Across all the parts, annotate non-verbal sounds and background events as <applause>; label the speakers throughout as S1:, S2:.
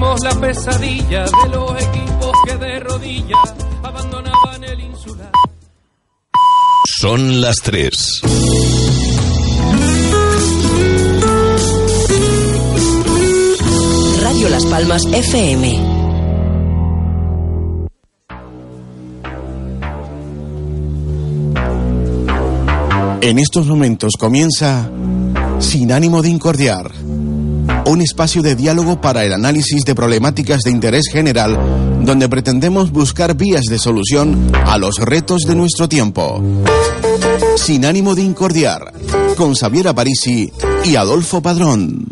S1: La pesadilla de los equipos que de rodillas abandonaban el insular.
S2: Son las 3.
S3: Radio Las Palmas FM.
S4: En estos momentos comienza Sin ánimo de incordiar, un espacio de diálogo para el análisis de problemáticas de interés general donde pretendemos buscar vías de solución a los retos de nuestro tiempo. Sin ánimo de incordiar, con Xavier Parisi y Adolfo Padrón.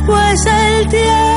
S4: después el tiempo.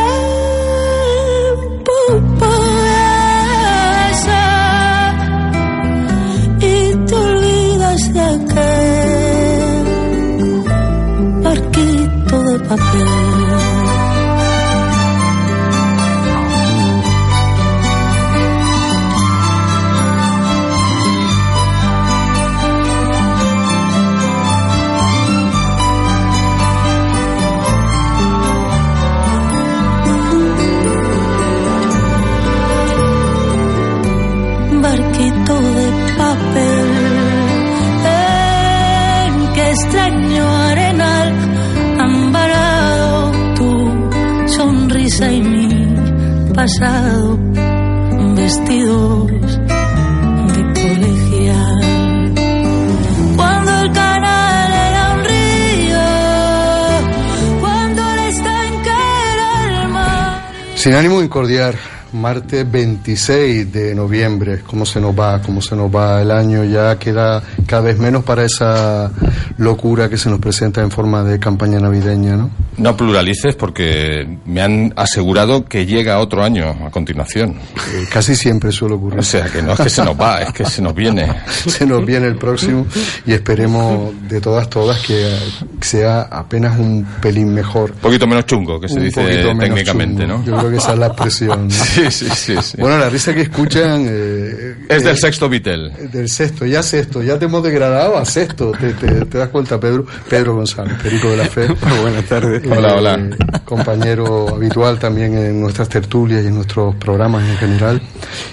S5: Sin ánimo de incordiar, martes 26 de noviembre, cómo se nos va, cómo se nos va el año, ya queda cada vez menos para esa locura que se nos presenta en forma de campaña navideña, ¿no?
S6: No pluralices porque me han asegurado que llega otro año a continuación.
S5: Eh, casi siempre suele ocurrir.
S6: O sea, que no es que se nos va, es que se nos viene. <laughs>
S5: se nos viene el próximo y esperemos de todas, todas que sea apenas un pelín mejor. Un
S6: poquito menos chungo, que se dice técnicamente, ¿no?
S5: Yo creo que esa es la expresión. <laughs>
S6: sí, sí, sí,
S5: Bueno, la risa que escuchan... Eh,
S6: es del sexto Vitel.
S5: Del sexto, ya sexto, ya te hemos degradado a sexto. Te, te das cuenta, Pedro? Pedro González, Perico de la Fe. <laughs>
S6: buenas tardes.
S5: Hola, hola. Compañero habitual también en nuestras tertulias y en nuestros programas en general.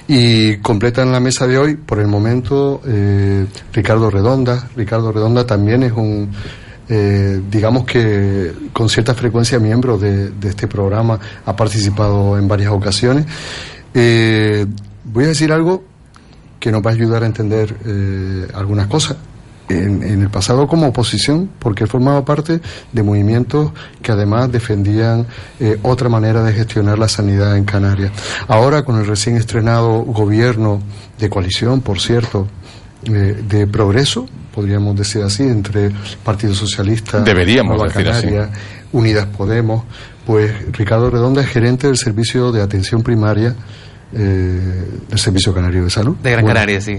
S5: Y completan la mesa de hoy, por el momento, eh, Ricardo Redonda. Ricardo Redonda también es un eh, digamos que con cierta frecuencia miembro de, este programa, ha participado en varias ocasiones. Eh, voy a decir algo que nos va a ayudar a entender eh, algunas cosas. En, el pasado como oposición, porque formaba parte de movimientos que además defendían otra manera de gestionar la sanidad en Canarias. Ahora, con el recién estrenado gobierno de coalición, por cierto, de progreso, podríamos decir así, entre Partido Socialista,
S6: Deberíamos Nueva
S5: Canaria, Unidas Podemos, pues Ricardo Redonda es gerente del Servicio de Atención Primaria eh, del Servicio Canario de Salud.
S2: De Gran Canaria, sí.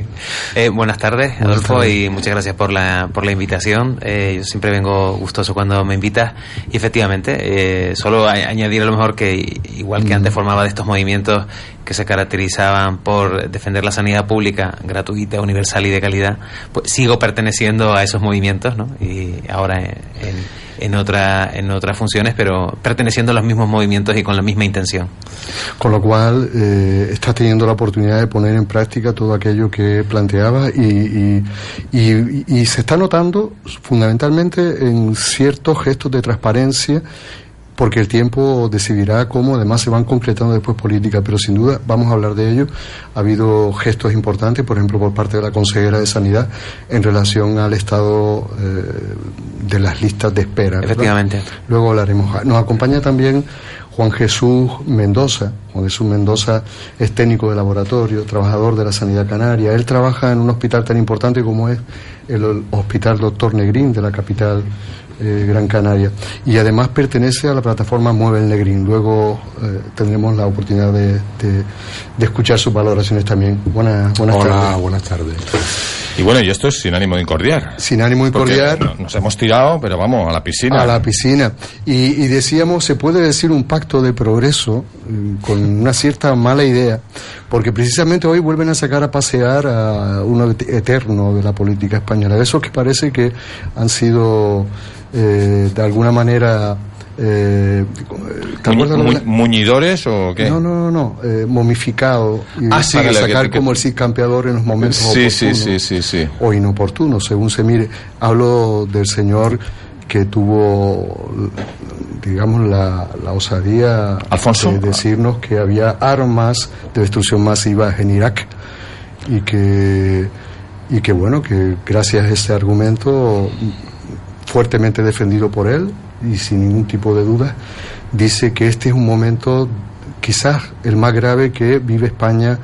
S2: Eh, buenas tardes, Adolfo, y muchas gracias por la, por la invitación. Eh, yo siempre vengo gustoso cuando me invitas. Y efectivamente, solo añadir a lo mejor que, igual que mm. antes formaba de estos movimientos que se caracterizaban por defender la sanidad pública gratuita, universal y de calidad, pues sigo perteneciendo a esos movimientos, ¿no? Y ahora en en, otra, en otras funciones, pero perteneciendo a los mismos movimientos y con la misma intención.
S5: Con lo cual, eh, estás teniendo la oportunidad de poner en práctica todo aquello que planteaba y, y, y se está notando fundamentalmente en ciertos gestos de transparencia porque el tiempo decidirá cómo además se van concretando después políticas, pero sin duda vamos a hablar de ello. Ha habido gestos importantes, por ejemplo, por parte de la consejera de Sanidad en relación al estado eh, de las listas de espera.
S2: Efectivamente.
S5: Luego hablaremos. Nos acompaña también Juan Jesús Mendoza. Juan Jesús Mendoza es técnico de laboratorio, trabajador de la sanidad canaria. Él trabaja en un hospital tan importante como es el Hospital Doctor Negrín de la capital eh, Gran Canaria. Y además pertenece a la plataforma Mueve el Negrín. Luego eh, tendremos la oportunidad de, de, escuchar sus valoraciones también.
S6: buenas Hola, buenas tardes. Y bueno, y esto es sin ánimo de incordiar.
S5: Sin ánimo de incordiar.
S6: Nos hemos tirado, pero vamos, a la piscina.
S5: A la piscina. Y, decíamos, se puede decir un pacto de progreso mm, con una cierta mala idea, porque precisamente hoy vuelven a sacar a pasear a uno eterno de la política española, de esos que parece que han sido eh, de alguna manera
S6: eh, ¿Muñidores o qué?
S5: No, no, no, no eh, momificado
S6: ah,
S5: para sacar como el Cid campeador en los momentos
S6: sí, sí, sí, sí, sí.
S5: o inoportunos, según se mire. Hablo del señor que tuvo, digamos, la, la osadía
S6: de
S5: decirnos que había armas de destrucción masiva en Irak y que, y que bueno, que gracias a este argumento fuertemente defendido por él y sin ningún tipo de duda, dice que este es un momento quizás el más grave que vive España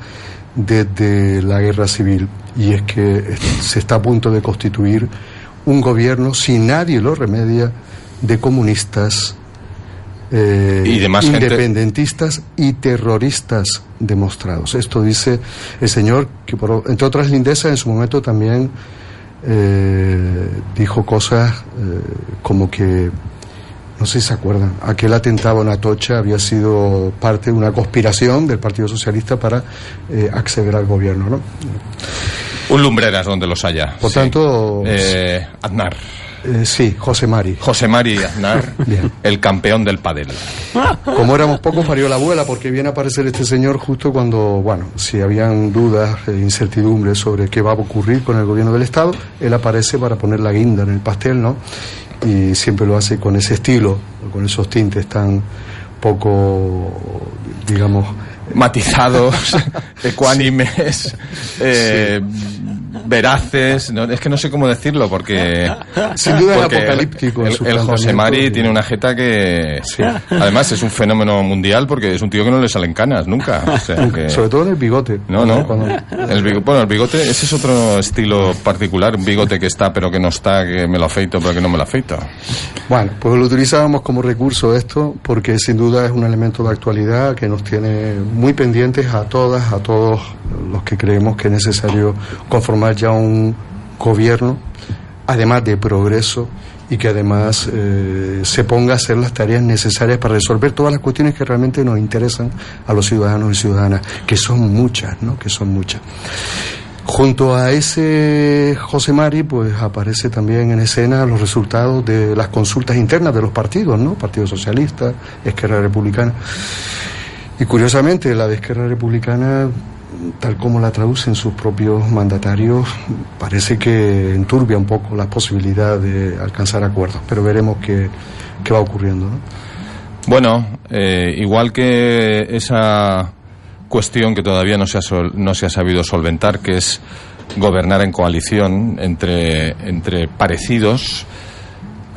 S5: desde la guerra civil y es que se está a punto de constituir un gobierno, si nadie lo remedia, de comunistas, eh,
S6: y
S5: independentistas y terroristas demostrados. Esto dice el señor, que por, entre otras lindezas en su momento también eh, dijo cosas eh, como que, no sé si se acuerdan, aquel atentado en Atocha había sido parte de una conspiración del Partido Socialista para eh, acceder al gobierno, ¿no?
S6: Un lumbreras donde los haya.
S5: Por tanto...
S6: Aznar.
S5: Eh, sí, José Mari.
S6: José Mari Aznar, <laughs> el campeón del padel.
S5: Como éramos pocos, parió la abuela, porque viene a aparecer este señor justo cuando, bueno, si habían dudas e incertidumbres sobre qué va a ocurrir con el gobierno del Estado, él aparece para poner la guinda en el pastel, ¿no? Y siempre lo hace con ese estilo, con esos tintes tan poco, digamos,
S6: matizados, <laughs> ecuánimes, eh, veraces, es que no sé cómo decirlo porque
S5: sin duda apocalíptico.
S6: El, José Mari tiene una jeta que además es un fenómeno mundial porque es un tío que no le salen canas nunca.
S5: Sobre todo en el bigote.
S6: No, no. El bigote, bueno, el bigote ese es otro estilo particular, un bigote que está pero que no está, que me lo afeito pero que no me lo afeito.
S5: Bueno, pues lo utilizábamos como recurso esto porque sin duda es un elemento de actualidad que nos tiene muy pendientes a todas, a todos los que creemos que es necesario conformar ya un gobierno, además de progreso, y que además eh, se ponga a hacer las tareas necesarias para resolver todas las cuestiones que realmente nos interesan a los ciudadanos y ciudadanas, que son muchas, ¿no? Que son muchas. Junto a ese José Mari, pues aparece también en escena los resultados de las consultas internas de los partidos, ¿no? Partido Socialista, Esquerra Republicana. Y curiosamente, la de Esquerra Republicana tal como la traducen sus propios mandatarios, parece que enturbia un poco la posibilidad de alcanzar acuerdos, pero veremos qué, qué va ocurriendo. ¿no?
S6: Bueno, eh, igual que esa cuestión que todavía no se, ha no se ha sabido solventar, que es gobernar en coalición entre, entre parecidos,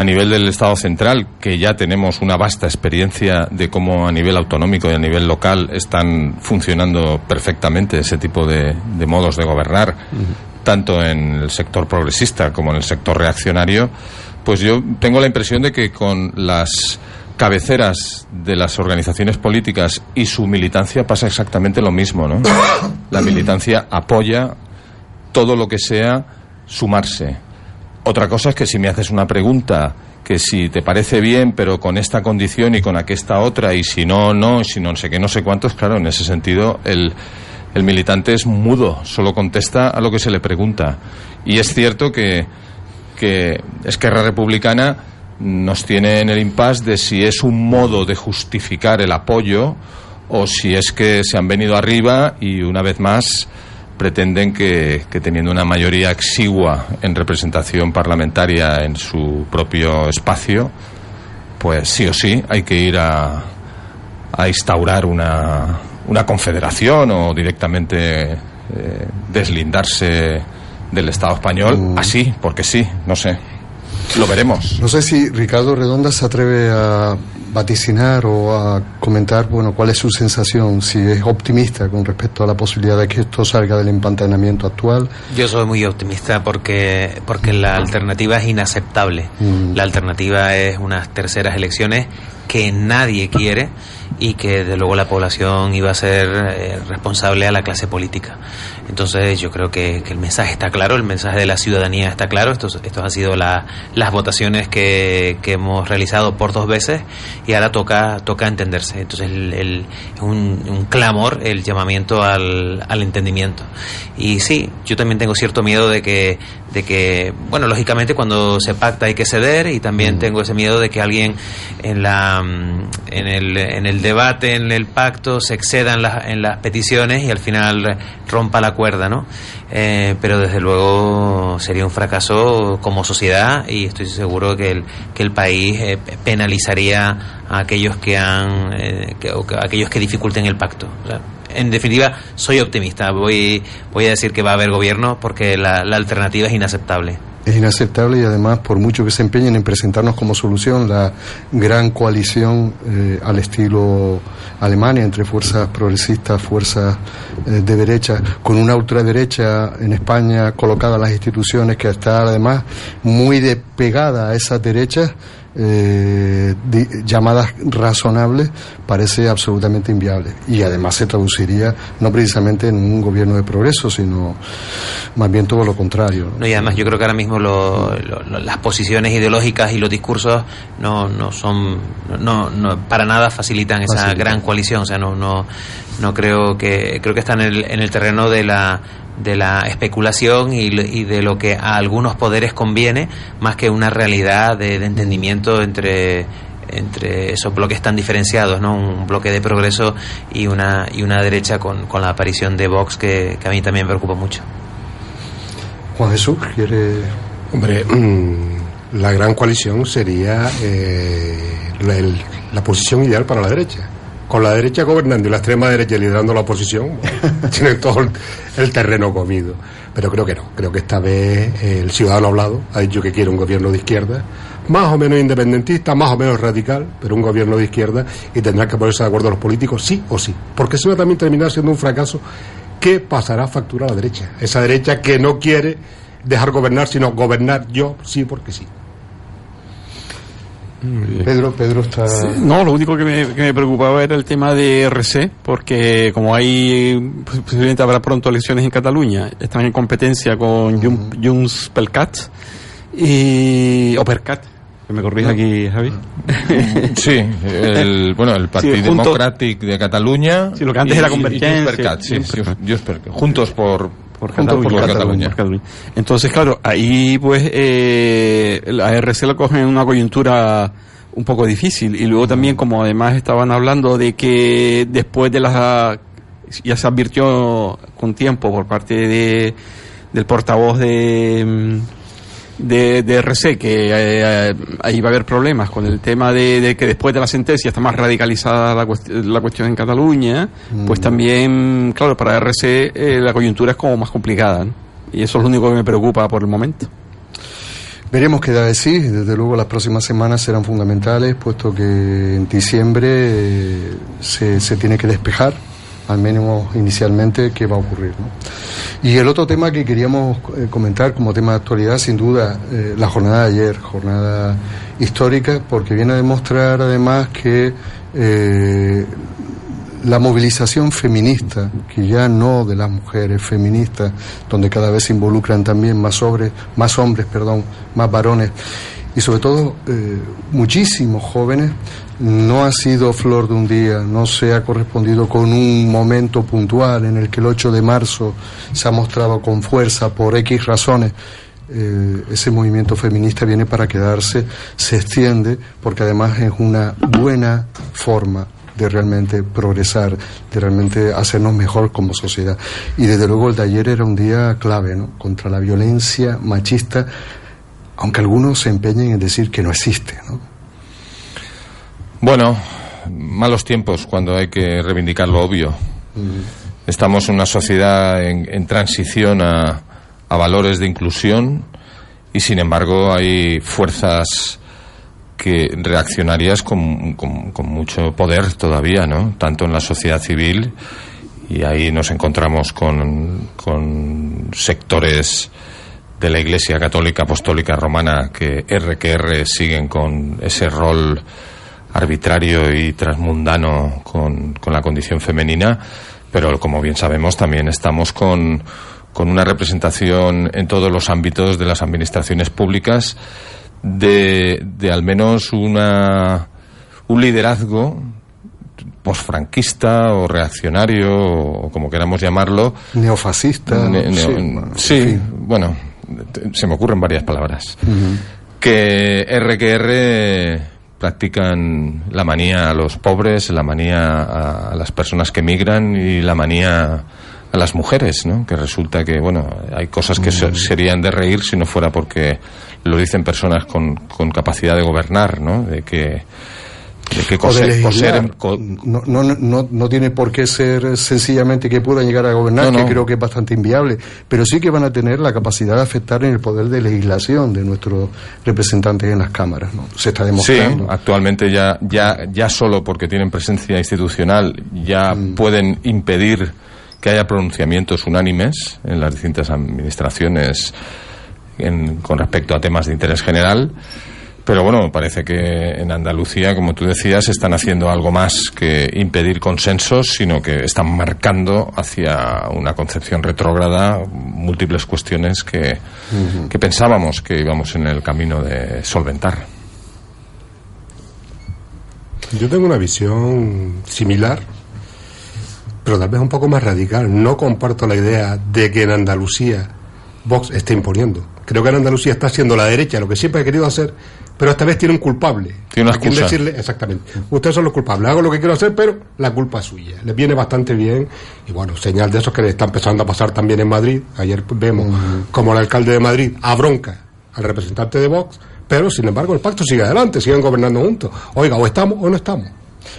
S6: a nivel del Estado central, que ya tenemos una vasta experiencia de cómo a nivel autonómico y a nivel local están funcionando perfectamente ese tipo de, modos de gobernar, tanto en el sector progresista como en el sector reaccionario, pues yo tengo la impresión de que con las cabeceras de las organizaciones políticas y su militancia pasa exactamente lo mismo, ¿no? <coughs> La militancia apoya todo lo que sea sumarse otra cosa es que si me haces una pregunta que si te parece bien, pero con esta condición y con aquesta otra, y si no, no, si no sé qué, no sé cuántos, claro, en ese sentido el, el militante es mudo, solo contesta a lo que se le pregunta. Y es cierto que, que Esquerra Republicana nos tiene en el impasse de si es un modo de justificar el apoyo o si es que se han venido arriba y una vez más pretenden que, teniendo una mayoría exigua en representación parlamentaria en su propio espacio, pues sí o sí hay que ir a, a instaurar una, una confederación o directamente eh, deslindarse del Estado español, mm. así, porque sí, no sé. Lo veremos.
S5: No sé si Ricardo Redonda se atreve a vaticinar o a comentar, bueno, cuál es su sensación, si es optimista con respecto a la posibilidad de que esto salga del empantanamiento actual.
S2: Yo soy muy optimista porque, porque la alternativa es inaceptable. Mm. La alternativa es unas terceras elecciones que nadie quiere y que de luego la población iba a ser eh, responsable a la clase política. Entonces yo creo que, el mensaje está claro, el mensaje de la ciudadanía está claro. Estos, estos han sido las votaciones que, hemos realizado por dos veces y ahora toca, toca entenderse. Entonces el, es un, un, clamor el llamamiento al, al entendimiento. Y sí, yo también tengo cierto miedo de que, de que, bueno, lógicamente cuando se pacta hay que ceder y también mm. tengo ese miedo de que alguien en la en el, en el debate, en el pacto, se exceda en, en las peticiones y al final rompa la cuerda, ¿no? Eh, pero desde luego sería un fracaso como sociedad y estoy seguro que el, que el país eh, penalizaría a aquellos que han eh, que, aquellos que dificulten el pacto. en definitiva, soy optimista. Voy, voy a decir que va a haber gobierno porque la, la alternativa es inaceptable
S5: es inaceptable y además por mucho que se empeñen en presentarnos como solución la gran coalición eh, al estilo Alemania entre fuerzas progresistas, fuerzas eh, de derecha, con una ultraderecha en España colocada en las instituciones que está además muy despegada a esas derechas eh, llamadas razonables parece absolutamente inviable. Y además se traduciría no precisamente en un gobierno de progreso sino más bien todo lo contrario
S2: no, y además yo creo que ahora mismo las posiciones ideológicas y los discursos no, no son no, no para nada facilitan esa gran coalición. O sea no no no creo que creo que está en el, en el terreno de la de la especulación y, de lo que a algunos poderes conviene, más que una realidad de, entendimiento entre, entre esos bloques tan diferenciados, ¿no? Un bloque de progreso y una, y una derecha con, con la aparición de Vox que, a mí también me preocupa mucho.
S5: Juan Jesús, ¿quiere...?
S7: Hombre, mm, la gran coalición sería eh, la posición ideal para la derecha con la derecha gobernando y la extrema derecha liderando la oposición, <laughs> tiene todo el, terreno comido. Pero creo que no, creo que esta vez el ciudadano ha hablado, ha dicho que quiere un gobierno de izquierda, más o menos independentista, más o menos radical, pero un gobierno de izquierda y tendrán que ponerse de acuerdo los políticos, sí o sí, porque si no también terminar siendo un fracaso que pasará a factura a la derecha, esa derecha que no quiere dejar gobernar, sino gobernar yo sí porque sí.
S5: Pedro, Pedro está.
S8: no, lo único que me, preocupaba era el tema de RC, porque como hay posiblemente habrá pronto elecciones en Cataluña, están en competencia con Junts Pelcat y o Percat. Que me corrija aquí, Javi.
S6: Sí, el, <laughs> bueno, el Partido Democrático de Cataluña.
S8: Sí, lo que antes era Convergencia.
S6: sí, juntos por
S8: por Cataluña, Entonces, claro, ahí pues eh, la RC lo coge en una coyuntura un poco difícil. Y luego también, como además estaban hablando de que después de las ya se advirtió con tiempo por parte de, del portavoz de, mm, de, de RC que eh, ahí va a haber problemas con el tema de, de que después de la sentencia está más radicalizada la, cuest- la cuestión en Cataluña, pues también, claro, para RC eh, la coyuntura es como más complicada. ¿no? Y eso es lo único que me preocupa por el momento.
S5: Veremos qué da de sí. Desde luego las próximas semanas serán fundamentales, puesto que en diciembre eh, se, se tiene que despejar, al menos inicialmente, qué va a ocurrir. Y el otro tema que queríamos eh, comentar como tema de actualidad, sin duda, eh, la jornada de ayer, jornada histórica, porque viene a demostrar además que eh, la movilización feminista, que ya no de las mujeres feministas, donde cada vez se involucran también más hombres, más hombres, perdón, más varones, y sobre todo eh, muchísimos jóvenes, no ha sido flor de un día, no se ha correspondido con un momento puntual en el que el 8 de marzo se ha mostrado con fuerza por X razones. Eh, ese movimiento feminista viene para quedarse, se extiende, porque además es una buena forma de realmente progresar, de realmente hacernos mejor como sociedad. Y desde luego el de ayer era un día clave, ¿no? Contra la violencia machista, aunque algunos se empeñen en decir que no existe, ¿no?
S6: Bueno, malos tiempos cuando hay que reivindicar lo obvio. Estamos en una sociedad en, en transición a, a valores de inclusión y sin embargo hay fuerzas que reaccionarias con, con- con mucho poder todavía, ¿no? Tanto en la sociedad civil y ahí nos encontramos con, con sectores de la Iglesia Católica Apostólica Romana que R que R siguen con ese rol arbitrario y transmundano con, con la condición femenina, pero como bien sabemos también estamos con, con una representación en todos los ámbitos de las administraciones públicas de, de al menos una, un liderazgo posfranquista o reaccionario o como queramos llamarlo
S5: Neofascista.
S6: Ne- neo-
S5: sí,
S6: sí,
S5: bueno, en fin.
S6: bueno, te- se me ocurren varias palabras. Que R que R practican la manía a los pobres, la manía a, a las personas que migran y la manía a las mujeres, ¿no? Que resulta que, bueno, hay cosas que se- serían de reír si no fuera porque lo dicen personas con, con capacidad de gobernar, ¿no? De que, que coser- coser- co-
S5: no, no, no, no tiene por qué ser sencillamente que puedan llegar a gobernar, que creo que es bastante inviable, pero sí que van a tener la capacidad de afectar en el poder de legislación de nuestros representantes en las cámaras. ¿no? Se está
S6: Sí,
S5: demostrando.
S6: actualmente ya, ya, ya solo porque tienen presencia institucional ya
S5: Mm.
S6: pueden impedir que haya pronunciamientos unánimes en las distintas administraciones en- con respecto a temas de interés general. Pero bueno, parece que en Andalucía, como tú decías, están haciendo algo más que impedir consensos, sino que están marcando hacia una concepción retrógrada múltiples cuestiones que, que pensábamos que íbamos en el camino de solventar.
S7: Yo tengo una visión similar, pero tal vez un poco más radical. No comparto la idea de que en Andalucía Vox esté imponiendo. Creo que en Andalucía está haciendo la derecha lo que siempre ha querido hacer, pero esta vez tiene un culpable.
S6: Tiene una excusa.
S7: decirle, exactamente. Ustedes son los culpables. Hago lo que quiero hacer, pero la culpa es suya. Les viene bastante bien. Y bueno, señal de eso que le está empezando a pasar también en Madrid. Ayer vemos como el alcalde de Madrid a bronca al representante de Vox, pero sin embargo el pacto sigue adelante, siguen gobernando juntos. Oiga, o estamos o no estamos.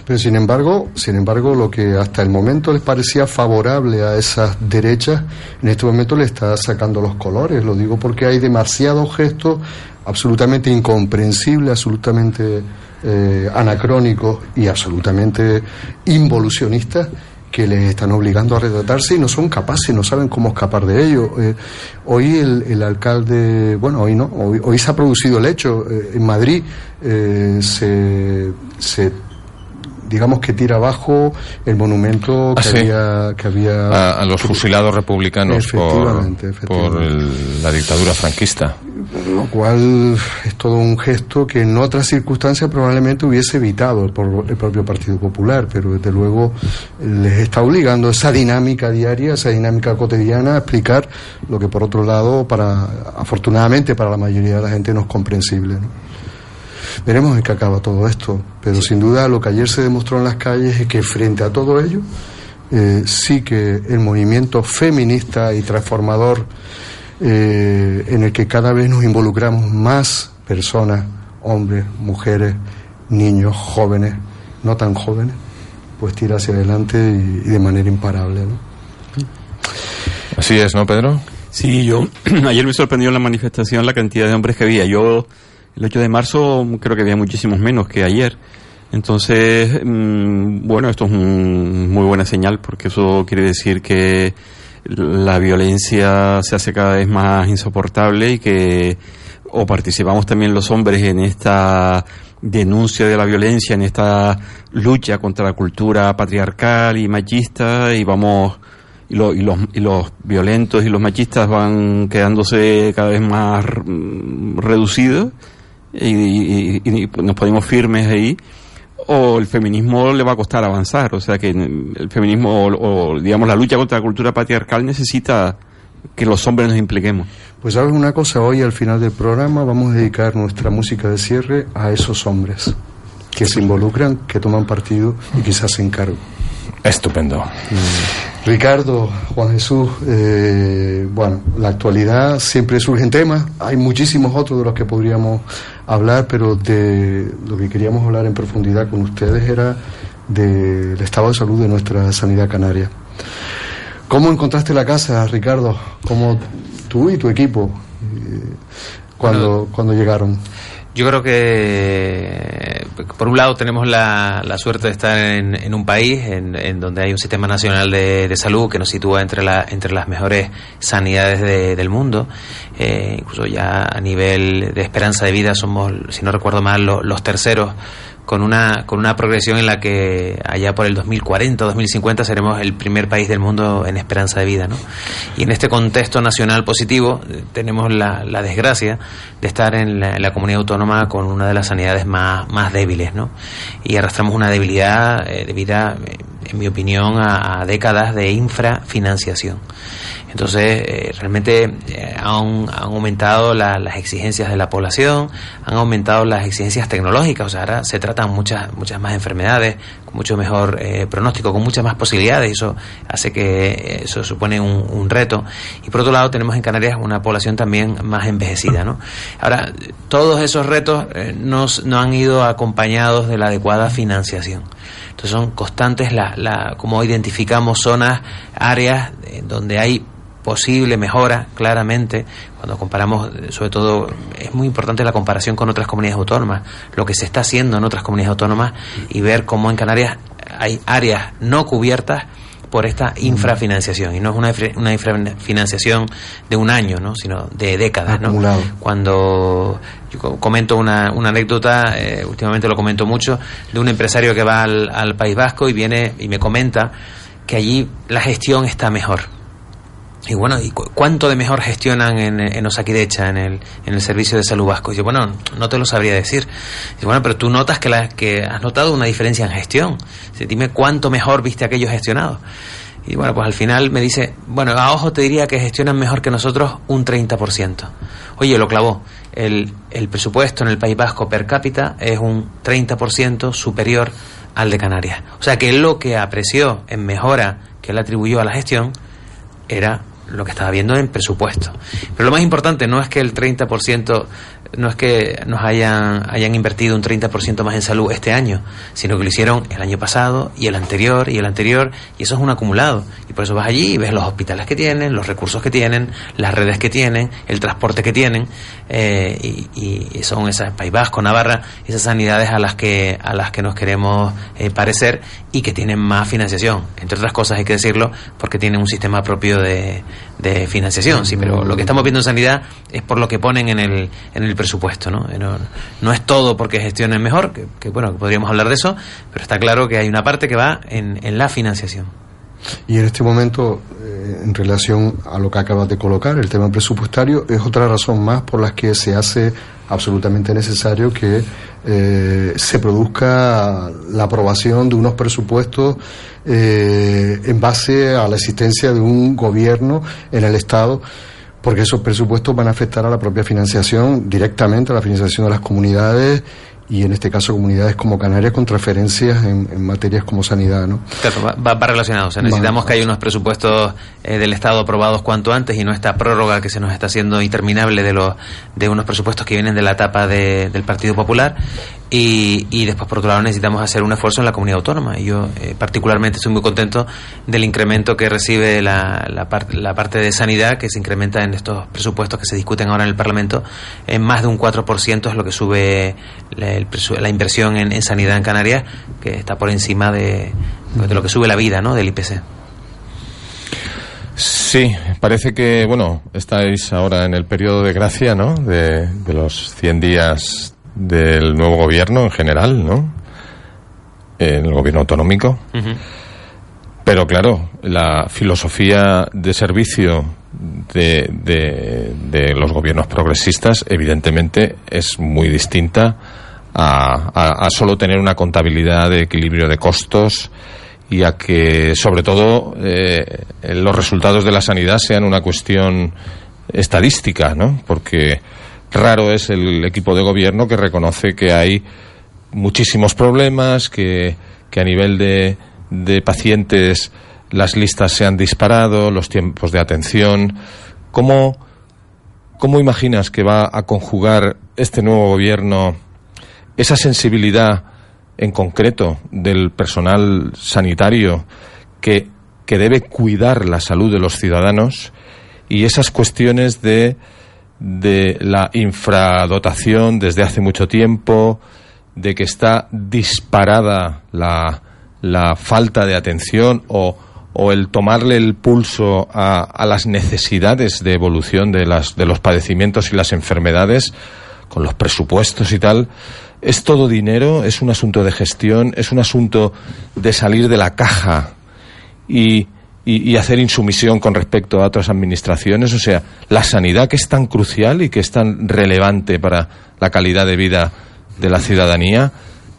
S5: Pero sin embargo, sin embargo, lo que hasta el momento les parecía favorable a esas derechas, en este momento le está sacando los colores. Lo digo porque hay demasiados gestos absolutamente incomprensibles, absolutamente eh, anacrónicos y absolutamente involucionistas que les están obligando a retratarse y no son capaces, no saben cómo escapar de ello. Eh, hoy el, el alcalde, bueno, hoy no, hoy, hoy se ha producido el hecho. eh, en Madrid eh, se, se digamos que tira abajo el monumento que
S6: Ah, sí.
S5: había que había
S6: a, a los fusilados republicanos por,
S5: Efectivamente,
S6: por
S5: efectivamente.
S6: el- la dictadura franquista.
S5: lo cual es todo un gesto que en otras circunstancias probablemente hubiese evitado el, por- el propio Partido Popular, pero desde luego les está obligando esa dinámica diaria, esa dinámica cotidiana a explicar lo que por otro lado, para afortunadamente para la mayoría de la gente no es comprensible. ¿no? Veremos en qué acaba todo esto, pero sin duda lo que ayer se demostró en las calles es que frente a todo ello, eh, sí que el movimiento feminista y transformador eh, en el que cada vez nos involucramos más personas, hombres, mujeres, niños, jóvenes, no tan jóvenes, pues tira hacia adelante y, de manera imparable. ¿no?
S6: Así es, ¿no, Pedro?
S8: Sí, yo <clears throat> ayer me sorprendió en la manifestación la cantidad de hombres que había. Yo el 8 de marzo creo que había muchísimos menos que ayer. Entonces, mm, bueno, esto es una muy buena señal porque eso quiere decir que la violencia se hace cada vez más insoportable y que o participamos también los hombres en esta denuncia de la violencia, en esta lucha contra la cultura patriarcal y machista y vamos y, y, los, y los violentos y los machistas van quedándose cada vez más mm, reducidos y, y, nos ponemos firmes ahí o el feminismo le va a costar avanzar. O sea que el feminismo o, digamos la lucha contra la cultura patriarcal necesita que los hombres nos impliquemos.
S5: Pues sabes una cosa, hoy al final del programa vamos a dedicar nuestra música de cierre a esos hombres que se involucran, que toman partido y quizás se encargan.
S6: Estupendo.
S5: Mm. Ricardo, Juan Jesús, eh, bueno, la actualidad siempre surgen temas, hay muchísimos otros de los que podríamos hablar, pero de lo que queríamos hablar en profundidad con ustedes era del estado de salud de nuestra sanidad canaria. ¿Cómo encontraste la casa, Ricardo? ¿Cómo tú y tu equipo eh, cuando, cuando llegaron?
S2: Yo creo que, por un lado, tenemos la, la suerte de estar en, en un país en, en, donde hay un sistema nacional de, de, salud que nos sitúa entre, la, entre las mejores sanidades de, del mundo. Eh, incluso ya a nivel de esperanza de vida somos, si no recuerdo mal, los, los terceros con una, con una progresión en la que allá por el 2040 o 2050 seremos el primer país del mundo en esperanza de vida. ¿no? Y en este contexto nacional positivo eh, tenemos la, la desgracia de estar en la, comunidad autónoma con una de las sanidades más, más débiles. ¿no? Y arrastramos una debilidad eh, debida, en mi opinión, a, décadas de infrafinanciación. Entonces, eh, realmente eh, han, aumentado la, las exigencias de la población, han aumentado las exigencias tecnológicas, o sea, ahora se tratan muchas, muchas más enfermedades, con mucho mejor eh, pronóstico, con muchas más posibilidades, y eso hace que eso supone un, un, reto. Y por otro lado, tenemos en Canarias una población también más envejecida, ¿no? Ahora, todos esos retos no, no han ido acompañados de la adecuada financiación. Entonces son constantes la, la, como identificamos zonas, áreas donde hay posible mejora, claramente, cuando comparamos, sobre todo, es muy importante la comparación con otras comunidades autónomas, lo que se está haciendo en otras comunidades autónomas y ver cómo en Canarias hay áreas no cubiertas por esta infrafinanciación. Y no es una, una infrafinanciación de un año no sino de décadas ¿no? cuando yo comento una, una anécdota eh, últimamente lo comento mucho de un empresario que va al, al País Vasco y viene y me comenta que allí la gestión está mejor y bueno, ¿y cuánto de mejor gestionan en, en Osakidecha, en el, en el servicio de salud vasco? Y yo, bueno, no te lo sabría decir. Y bueno, pero tú notas que, la, que has notado una diferencia en gestión. Y dime cuánto mejor viste aquello gestionado. Y bueno, pues al final me dice, bueno, a ojo te diría que gestionan mejor que nosotros un 30%. Oye, lo clavó. El, el presupuesto en el País Vasco per cápita es un 30% superior al de Canarias. O sea que lo que apreció en mejora que él atribuyó a la gestión era lo que estaba viendo en presupuesto. Pero lo más importante no es que el 30%, no es que nos hayan, hayan invertido un 30% más en salud este año, sino que lo hicieron el año pasado y el anterior y el anterior, y eso es un acumulado. Y por eso vas allí y ves los hospitales que tienen, los recursos que tienen, las redes que tienen, el transporte que tienen, eh, y, son esas País Vasco, Navarra, esas sanidades a las que, a las que nos queremos eh, parecer y que tienen más financiación. Entre otras cosas hay que decirlo, porque tienen un sistema propio de, de financiación, sí, pero lo que estamos viendo en sanidad es por lo que ponen en el, en el presupuesto, ¿no? No, es todo porque gestionen mejor, que, que, bueno, podríamos hablar de eso, pero está claro que hay una parte que va en, en la financiación.
S5: Y en este momento, eh, en relación a lo que acabas de colocar, el tema presupuestario es otra razón más por la que se hace absolutamente necesario que eh, se produzca la aprobación de unos presupuestos eh, en base a la existencia de un gobierno en el Estado porque esos presupuestos van a afectar a la propia financiación directamente a la financiación de las comunidades y en este caso comunidades como Canarias con transferencias en, materias como sanidad, ¿no?
S2: Claro, va, va relacionado. O sea, necesitamos que haya unos presupuestos eh, del Estado aprobados cuanto antes y no esta prórroga que se nos está haciendo interminable de los de unos presupuestos que vienen de la etapa del Partido Popular y, después, por otro lado, necesitamos hacer un esfuerzo en la comunidad autónoma. Y yo, eh, particularmente, estoy muy contento del incremento que recibe la, la, la, parte de sanidad, que se incrementa en estos presupuestos que se discuten ahora en el Parlamento. En más de un 4% es lo que sube la, la inversión en, en, sanidad en Canarias, que está por encima de, de lo que sube la vida ¿no? del IPC.
S6: Sí, parece que, bueno, estáis ahora en el periodo de gracia, ¿no? De, de los 100 días del nuevo gobierno en general, ¿no? En el gobierno autonómico. Pero claro, la filosofía de servicio de, de, los gobiernos progresistas, evidentemente, es muy distinta a, a, solo tener una contabilidad de equilibrio de costos y a que, sobre todo, eh, los resultados de la sanidad sean una cuestión estadística, ¿no? Porque Raro es el equipo de gobierno que reconoce que hay muchísimos problemas, que, a nivel de, de pacientes las listas se han disparado, los tiempos de atención. ¿Cómo, ¿Cómo imaginas que va a conjugar este nuevo gobierno esa sensibilidad en concreto del personal sanitario que, que debe cuidar la salud de los ciudadanos y esas cuestiones de de la infradotación desde hace mucho tiempo, de que está disparada la, la falta de atención o, o, el tomarle el pulso a, a, las necesidades de evolución de, las, de los padecimientos y las enfermedades con los presupuestos y tal. Es todo dinero, es un asunto de gestión, es un asunto de salir de la caja y y, hacer insumisión con respecto a otras administraciones. O sea, la sanidad que es tan crucial y que es tan relevante para la calidad de vida de la ciudadanía.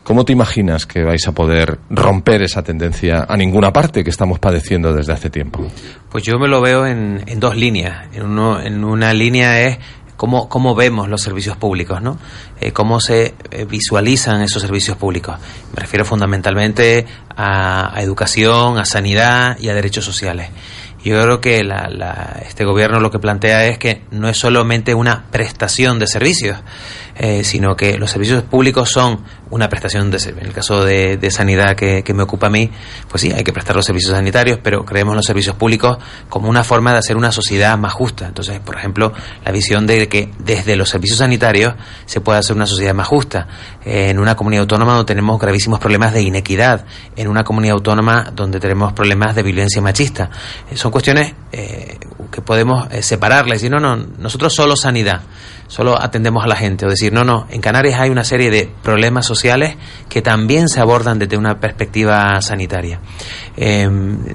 S6: ¿Cómo te imaginas que vais a poder romper esa tendencia a ninguna parte que estamos padeciendo desde hace tiempo?
S2: Pues yo me lo veo en, en dos líneas. En, uno, en una línea es cómo, cómo vemos los servicios públicos, ¿no? Eh, cómo se eh, visualizan esos servicios públicos. Me refiero fundamentalmente a, educación, a sanidad y a derechos sociales. Yo creo que la, la, este gobierno lo que plantea es que no es solamente una prestación de servicios, eh, sino que los servicios públicos son una prestación, de, en el caso de, de sanidad que, que, me ocupa a mí, pues sí, hay que prestar los servicios sanitarios, pero creemos los servicios públicos como una forma de hacer una sociedad más justa. Entonces, por ejemplo, la visión de que desde los servicios sanitarios se puede hacer una sociedad más justa. Eh, en una comunidad autónoma donde tenemos gravísimos problemas de inequidad, en una comunidad autónoma donde tenemos problemas de violencia machista. Eh, son cuestiones eh, que podemos eh, separarlas y decir, no, no, nosotros solo sanidad solo atendemos a la gente. O decir, no, no, en Canarias hay una serie de problemas sociales que también se abordan desde una perspectiva sanitaria. Eh,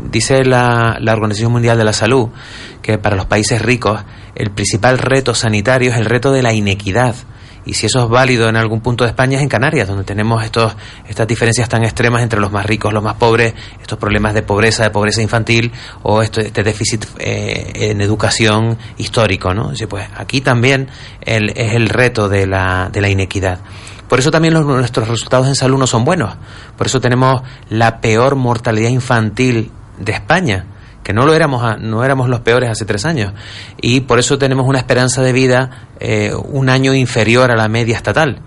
S2: dice la, la Organización Mundial de la Salud que para los países ricos el principal reto sanitario es el reto de la inequidad y si eso es válido en algún punto de España es en Canarias, donde tenemos estos, estas diferencias tan extremas entre los más ricos, los más pobres, estos problemas de pobreza, de pobreza infantil o este, este déficit eh, en educación histórico. ¿no? pues aquí también el, es el reto de la, de la inequidad. Por eso también los, nuestros resultados en salud no son buenos. Por eso tenemos la peor mortalidad infantil de España que no lo éramos, no éramos los peores hace tres años. Y por eso tenemos una esperanza de vida eh, un año inferior a la media estatal.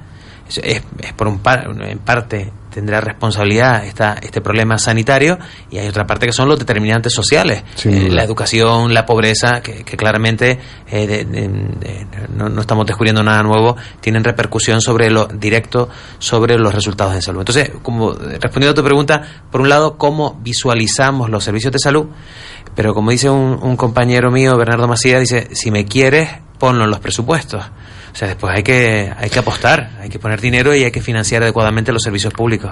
S2: Es, es por un par, en parte tendrá responsabilidad esta, este problema sanitario y hay otra parte que son los determinantes sociales, eh, la educación, la pobreza, que, que claramente eh, de, de, de, no, no, estamos descubriendo nada nuevo, tienen repercusión sobre lo directo sobre los resultados de salud. Entonces, como respondiendo a tu pregunta, por un lado, cómo visualizamos los servicios de salud, pero como dice un, un compañero mío, Bernardo Macías, dice, si me quieres, ponlo en los presupuestos. O sea, después hay que, hay que apostar, hay que poner dinero y hay que financiar adecuadamente los servicios públicos.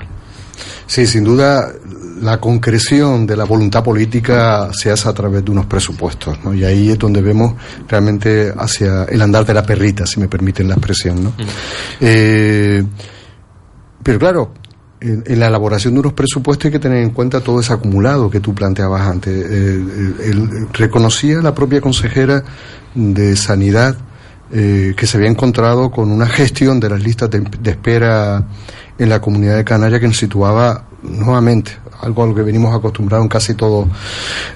S5: Sí, sin duda, la concreción de la voluntad política se hace a través de unos presupuestos, ¿no? Y ahí es donde vemos realmente hacia el andar de la perrita, si me permiten la expresión, ¿no? Uh -huh. eh, pero claro, en, en, la elaboración de unos presupuestos hay que tener en cuenta todo ese acumulado que tú planteabas antes. Eh, el, reconocía la propia consejera de Sanidad eh, que se había encontrado con una gestión de las listas de, espera en la comunidad de Canarias que nos situaba nuevamente algo a lo que venimos acostumbrados en casi todos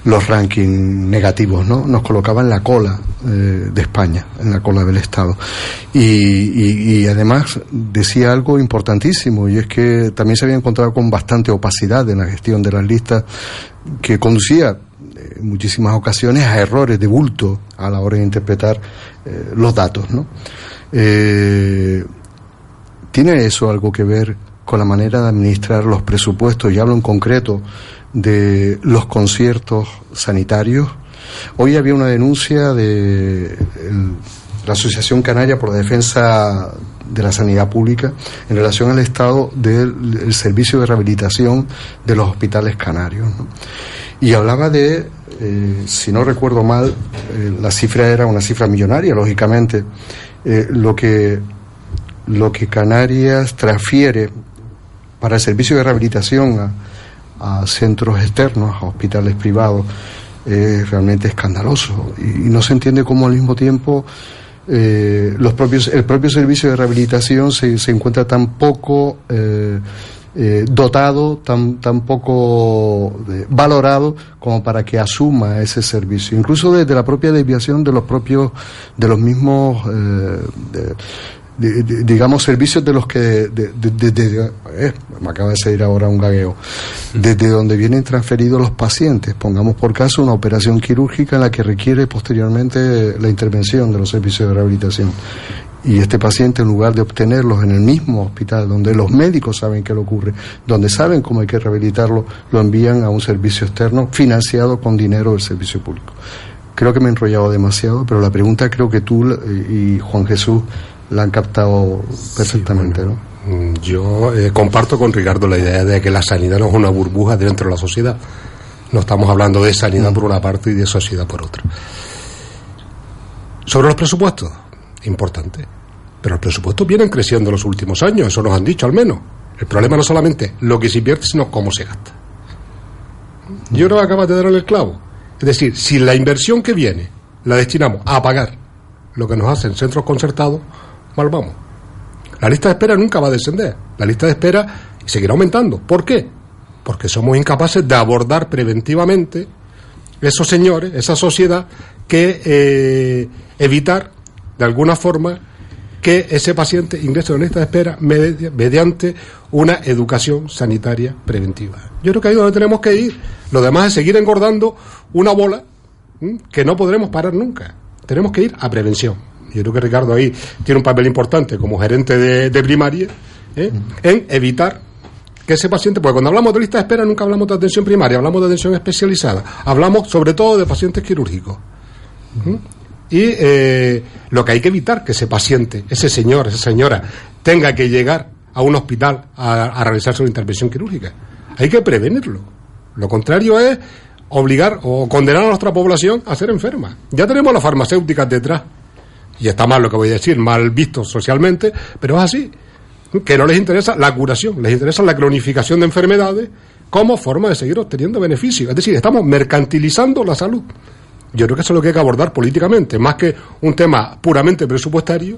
S5: los rankings negativos, ¿no? Nos colocaba en la cola eh, de España, en la cola del Estado. Y, y, y, además decía algo importantísimo, y es que también se había encontrado con bastante opacidad en la gestión de las listas, que conducía eh, en muchísimas ocasiones a errores de bulto a la hora de interpretar eh, los datos, ¿no? Eh, ¿Tiene eso algo que ver con la manera de administrar los presupuestos, y hablo en concreto de los conciertos sanitarios. Hoy había una denuncia de la Asociación Canaria por la Defensa de la Sanidad Pública en relación al estado del servicio de rehabilitación de los hospitales canarios. ¿no? Y hablaba de, eh, si no recuerdo mal, eh, la cifra era una cifra millonaria, lógicamente, eh, lo que lo que Canarias transfiere para el servicio de rehabilitación a, a centros externos, a hospitales privados, es realmente escandaloso. Y, y, no se entiende cómo al mismo tiempo eh, los propios, el propio servicio de rehabilitación se, se encuentra tan poco eh, dotado, tan, tan poco eh, valorado como para que asuma ese servicio. Incluso desde la propia desviación de los propios, de los mismos eh, de, de, de, digamos, servicios de los que, de, eh, me acaba de salir ahora un gagueo, desde donde vienen transferidos los pacientes. Pongamos por caso una operación quirúrgica en la que requiere posteriormente la intervención de los servicios de rehabilitación. Y este paciente, en lugar de obtenerlos en el mismo hospital, donde los médicos saben qué le ocurre, donde saben cómo hay que rehabilitarlo, lo envían a un servicio externo financiado con dinero del servicio público. Creo que me he enrollado demasiado, pero la pregunta creo que tú y Juan Jesús la han captado perfectamente, sí, bueno,
S7: ¿no? Yo eh, comparto con Ricardo la idea de que la sanidad no es una burbuja dentro de la sociedad. No estamos hablando de sanidad mm. por una parte y de sociedad por otra. Sobre los presupuestos, importante. Pero los presupuestos vienen creciendo en los últimos años, eso nos han dicho al menos. El problema no es solamente lo que se invierte, sino cómo se gasta. Yo creo que acabas de dar el clavo. Es decir, si la inversión que viene la destinamos a pagar lo que nos hacen centros concertados, mal vamos. La lista de espera nunca va a descender. La lista de espera seguirá aumentando. ¿Por qué? Porque somos incapaces de abordar preventivamente esos señores, esa sociedad, que eh, evitar de alguna forma que ese paciente ingrese en de espera mediante una educación sanitaria preventiva. Yo creo que ahí es donde tenemos que ir. Lo demás es seguir engordando una bola que no podremos parar nunca. Tenemos que ir a prevención. Yo creo que Ricardo ahí tiene un papel importante como gerente de, de primaria ¿eh? en evitar que ese paciente, porque cuando hablamos de lista de espera nunca hablamos de atención primaria, hablamos de atención especializada, hablamos sobre todo de pacientes quirúrgicos. Y eh, lo que hay que evitar que ese paciente, ese señor, esa señora, tenga que llegar a un hospital a, a realizarse una intervención quirúrgica. Hay que prevenirlo. Lo contrario es obligar o condenar a nuestra población a ser enferma. Ya tenemos las farmacéuticas detrás. Y está mal lo que voy a decir, mal visto socialmente, pero es así. Que no les interesa la curación, les interesa la cronificación de enfermedades como forma de seguir obteniendo beneficios. Es decir, estamos mercantilizando la salud. Yo creo que eso es lo que hay que abordar políticamente, más que un tema puramente presupuestario,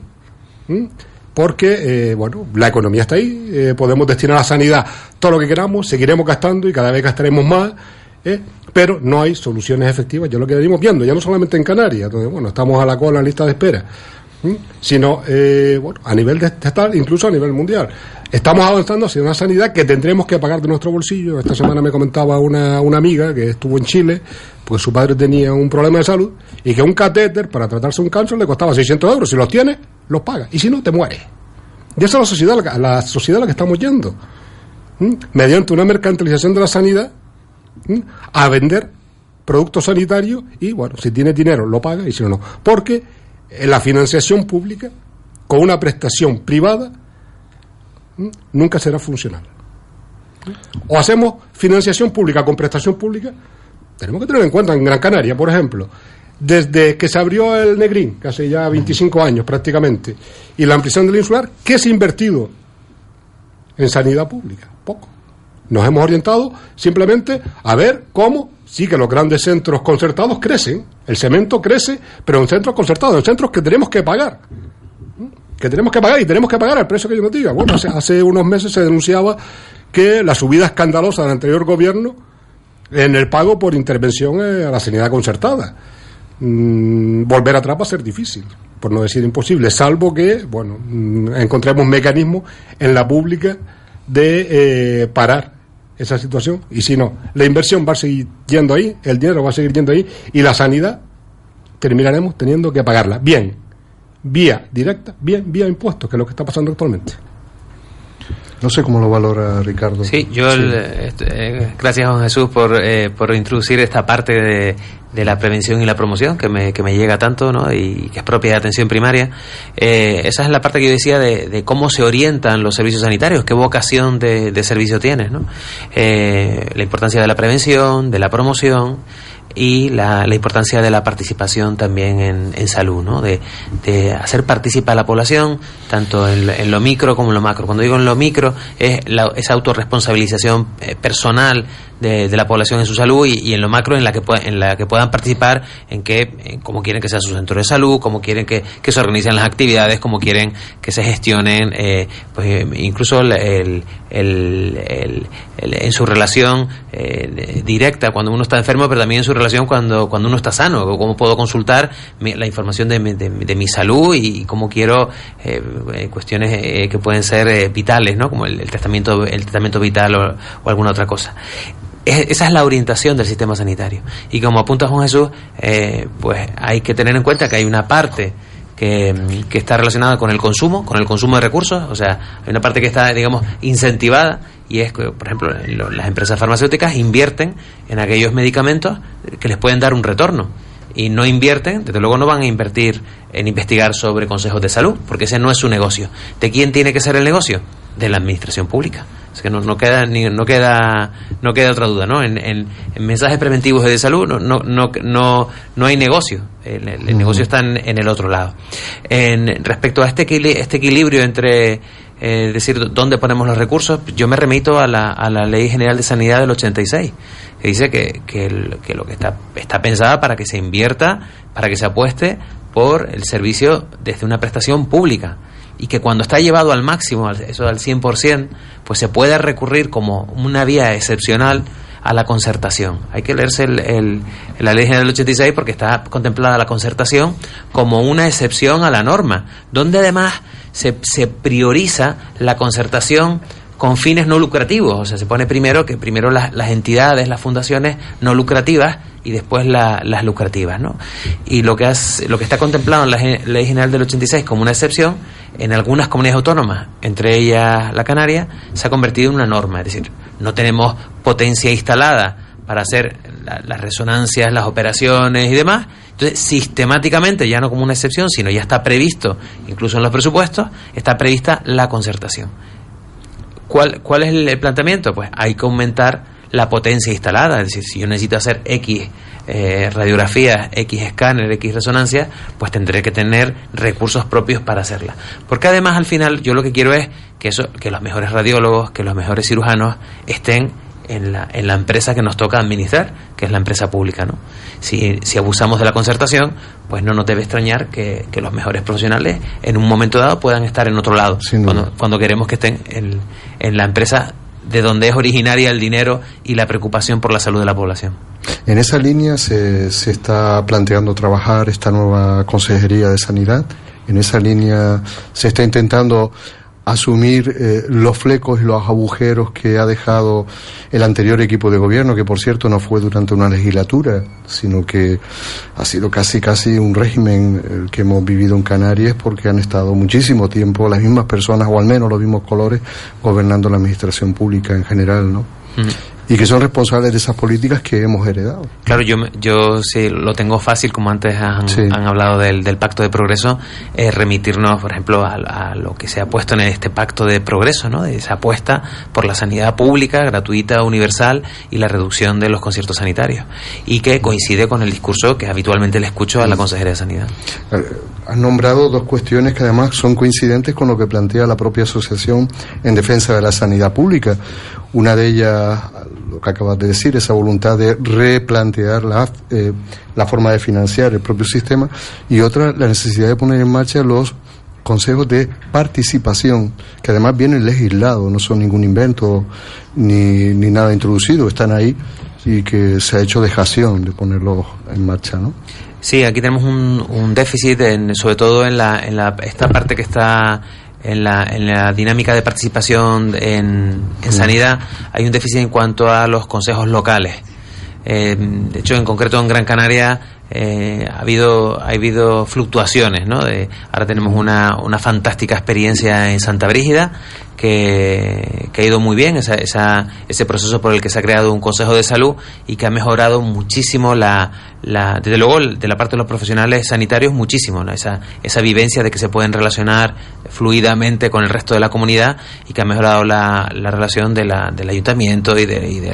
S7: porque, eh, bueno, la economía está ahí, eh, podemos destinar a la sanidad todo lo que queramos, seguiremos gastando y cada vez gastaremos más, ¿eh? pero no hay soluciones efectivas. Yo lo que venimos viendo, ya no solamente en Canarias, donde, bueno, estamos a la cola en la lista de espera, ¿sí? sino, bueno, a nivel de estatal, incluso a nivel mundial. Estamos avanzando hacia una sanidad que tendremos que pagar de nuestro bolsillo. Esta semana me comentaba una, una amiga que estuvo en Chile, pues su padre tenía un problema de salud y que un catéter para tratarse un cáncer le costaba 600 euros. Si los tienes, los pagas. Y si no, te mueres. Y esa es la sociedad, la sociedad a la que estamos yendo. ¿Mm? Mediante una mercantilización de la sanidad ¿Mm? a vender productos sanitarios y, bueno, si tienes dinero, lo paga y si no, no. Porque la financiación pública con una prestación privada nunca será funcional. O hacemos financiación pública con prestación pública, tenemos que tener en cuenta en Gran Canaria, por ejemplo, desde que se abrió el Negrín, que hace ya 25 años prácticamente, y la ampliación del insular, ¿qué se ha invertido en sanidad pública? Poco. Nos hemos orientado simplemente a ver cómo sí que los grandes centros concertados crecen, el cemento crece, pero en centros concertados, en centros que tenemos que pagar. Que tenemos que pagar y tenemos que pagar el precio que yo nos diga. Bueno, hace, hace unos meses se denunciaba que la subida escandalosa del anterior gobierno en el pago por intervención eh, a la sanidad concertada. Mm, volver atrás va a ser difícil, por no decir imposible, salvo que, bueno, mm, encontremos mecanismos en la pública de eh, parar esa situación. Y si no, la inversión va a seguir yendo ahí, el dinero va a seguir yendo ahí, y la sanidad terminaremos teniendo que pagarla. Bien, vía directa, bien, vía impuestos, que es lo que está pasando actualmente.
S5: No sé cómo lo valora Ricardo.
S2: Sí, yo, el- este, eh, gracias Juan Jesús por, eh, por introducir esta parte de, de la prevención y la promoción que me, que me llega tanto ¿no? y que es propia de atención primaria. Eh, esa es la parte que yo decía de, de cómo se orientan los servicios sanitarios, qué vocación de, de servicio tienes. ¿no? Eh, la importancia de la prevención, de la promoción y la, la importancia de la participación también en, en salud, ¿no? de, de hacer participar a la población, tanto en, en lo micro como en lo macro. Cuando digo en lo micro, es la, esa autorresponsabilización eh, personal de, de la población en su salud y, y en lo macro en la que en la que puedan participar en que en cómo quieren que sea su centro de salud, cómo quieren que, que se organicen las actividades, cómo quieren que se gestionen, eh, pues eh, incluso el, el- el- el- en su relación eh, directa cuando uno está enfermo, pero también en su relación cuando, cuando uno está sano, cómo puedo consultar la información de, mi- de, mi- salud y, cómo quiero eh, eh, cuestiones eh, que pueden ser eh, vitales, ¿no? como el, testamento el testamento vital o, o alguna otra cosa. Es- esa es la orientación del sistema sanitario. Y como apunta Juan Jesús, eh, pues hay que tener en cuenta que hay una parte que, mm, que está relacionada con el consumo, con el consumo de recursos, o sea, hay una parte que está, digamos, incentivada y es que, por ejemplo, lo- las empresas farmacéuticas invierten en aquellos medicamentos que les pueden dar un retorno y no invierten, desde luego no van a invertir en investigar sobre consejos de salud, porque ese no es su negocio. ¿De quién tiene que ser el negocio? De la administración pública. Que no, no queda ni, no queda no queda otra duda, ¿no? En, en- en mensajes preventivos de salud no no no no, no hay negocio. El, el- negocio está en, en el otro lado. En, respecto a este este equilibrio entre eh, decir dónde ponemos los recursos, yo me remito a la, a la Ley General de Sanidad del 86, que dice que, que, el- que lo que está, está pensada para que se invierta, para que se apueste por el servicio desde una prestación pública y que cuando está llevado al máximo, eso al 100%, pues se puede recurrir como una vía excepcional a la concertación. Hay que leerse el, el- la ley general del 86 porque está contemplada la concertación como una excepción a la norma, donde además se, se prioriza la concertación con fines no lucrativos, o sea, se pone primero que primero las, las entidades, las fundaciones no lucrativas y después la- las lucrativas, ¿no? Y lo que hace- lo que está contemplado en la Ley General del 86 como una excepción, en algunas comunidades autónomas, entre ellas la Canaria, se ha convertido en una norma, es decir, no tenemos potencia instalada para hacer la- las resonancias, las operaciones y demás. Entonces, sistemáticamente, ya no como una excepción, sino ya está previsto, incluso en los presupuestos, está prevista la concertación. ¿Cuál, ¿Cuál es el planteamiento? Pues hay que aumentar la potencia instalada, es decir, si yo necesito hacer X eh, radiografías, X escáner, X resonancia, pues tendré que tener recursos propios para hacerla. Porque además al final yo lo que quiero es que eso, que los mejores radiólogos, que los mejores cirujanos estén en la, en la empresa que nos toca administrar, que es la empresa pública, ¿no? Si, si abusamos de la concertación, pues no nos debe extrañar que, que los mejores profesionales en un momento dado puedan estar en otro lado, cuando, cuando queremos que estén en, en la empresa de donde es originaria el dinero y la preocupación por la salud de la población.
S5: En esa línea se, se está planteando trabajar esta nueva Consejería de Sanidad. En esa línea se está intentando asumir eh, los flecos y los agujeros que ha dejado el anterior equipo de gobierno, que por cierto no fue durante una legislatura, sino que ha sido casi casi un régimen el que hemos vivido en Canarias porque han estado muchísimo tiempo las mismas personas o al menos los mismos colores gobernando la administración pública en general, ¿no? Y que son responsables de esas políticas que hemos heredado.
S2: Claro, yo, yo sí lo tengo fácil, como antes han,
S5: Sí.
S2: han hablado del, del pacto de progreso, eh, remitirnos, por ejemplo, a, a lo que se ha puesto en este pacto de progreso, ¿no? de esa apuesta por la sanidad pública, gratuita, universal y la reducción de los conciertos sanitarios. Y que coincide con el discurso que habitualmente le escucho a la consejera de Sanidad.
S5: Has nombrado dos cuestiones que además son coincidentes con lo que plantea la propia Asociación en Defensa de la Sanidad Pública. Una de ellas, lo que acabas de decir, esa voluntad de replantear la, eh, la forma de financiar el propio sistema, y otra, la necesidad de poner en marcha los consejos de participación, que además vienen legislados, no son ningún invento ni, ni nada introducido, están ahí y que se ha hecho dejación de ponerlos en marcha, ¿no?
S2: Sí, aquí tenemos un, un déficit, en, sobre todo en, la, en la, esta parte que está en la, en la dinámica de participación en, en sanidad, hay un déficit en cuanto a los consejos locales. Eh, de hecho, en concreto en Gran Canaria eh, ha habido ha habido fluctuaciones, ¿no? De, ahora tenemos una, una fantástica experiencia en Santa Brígida que, que ha ido muy bien, esa, esa, ese proceso por el que se ha creado un Consejo de Salud y que ha mejorado muchísimo la, la desde luego de la parte de los profesionales sanitarios muchísimo, ¿no? esa, esa vivencia de que se pueden relacionar fluidamente con el resto de la comunidad y que ha mejorado la, la relación de la, del ayuntamiento y de, y de, de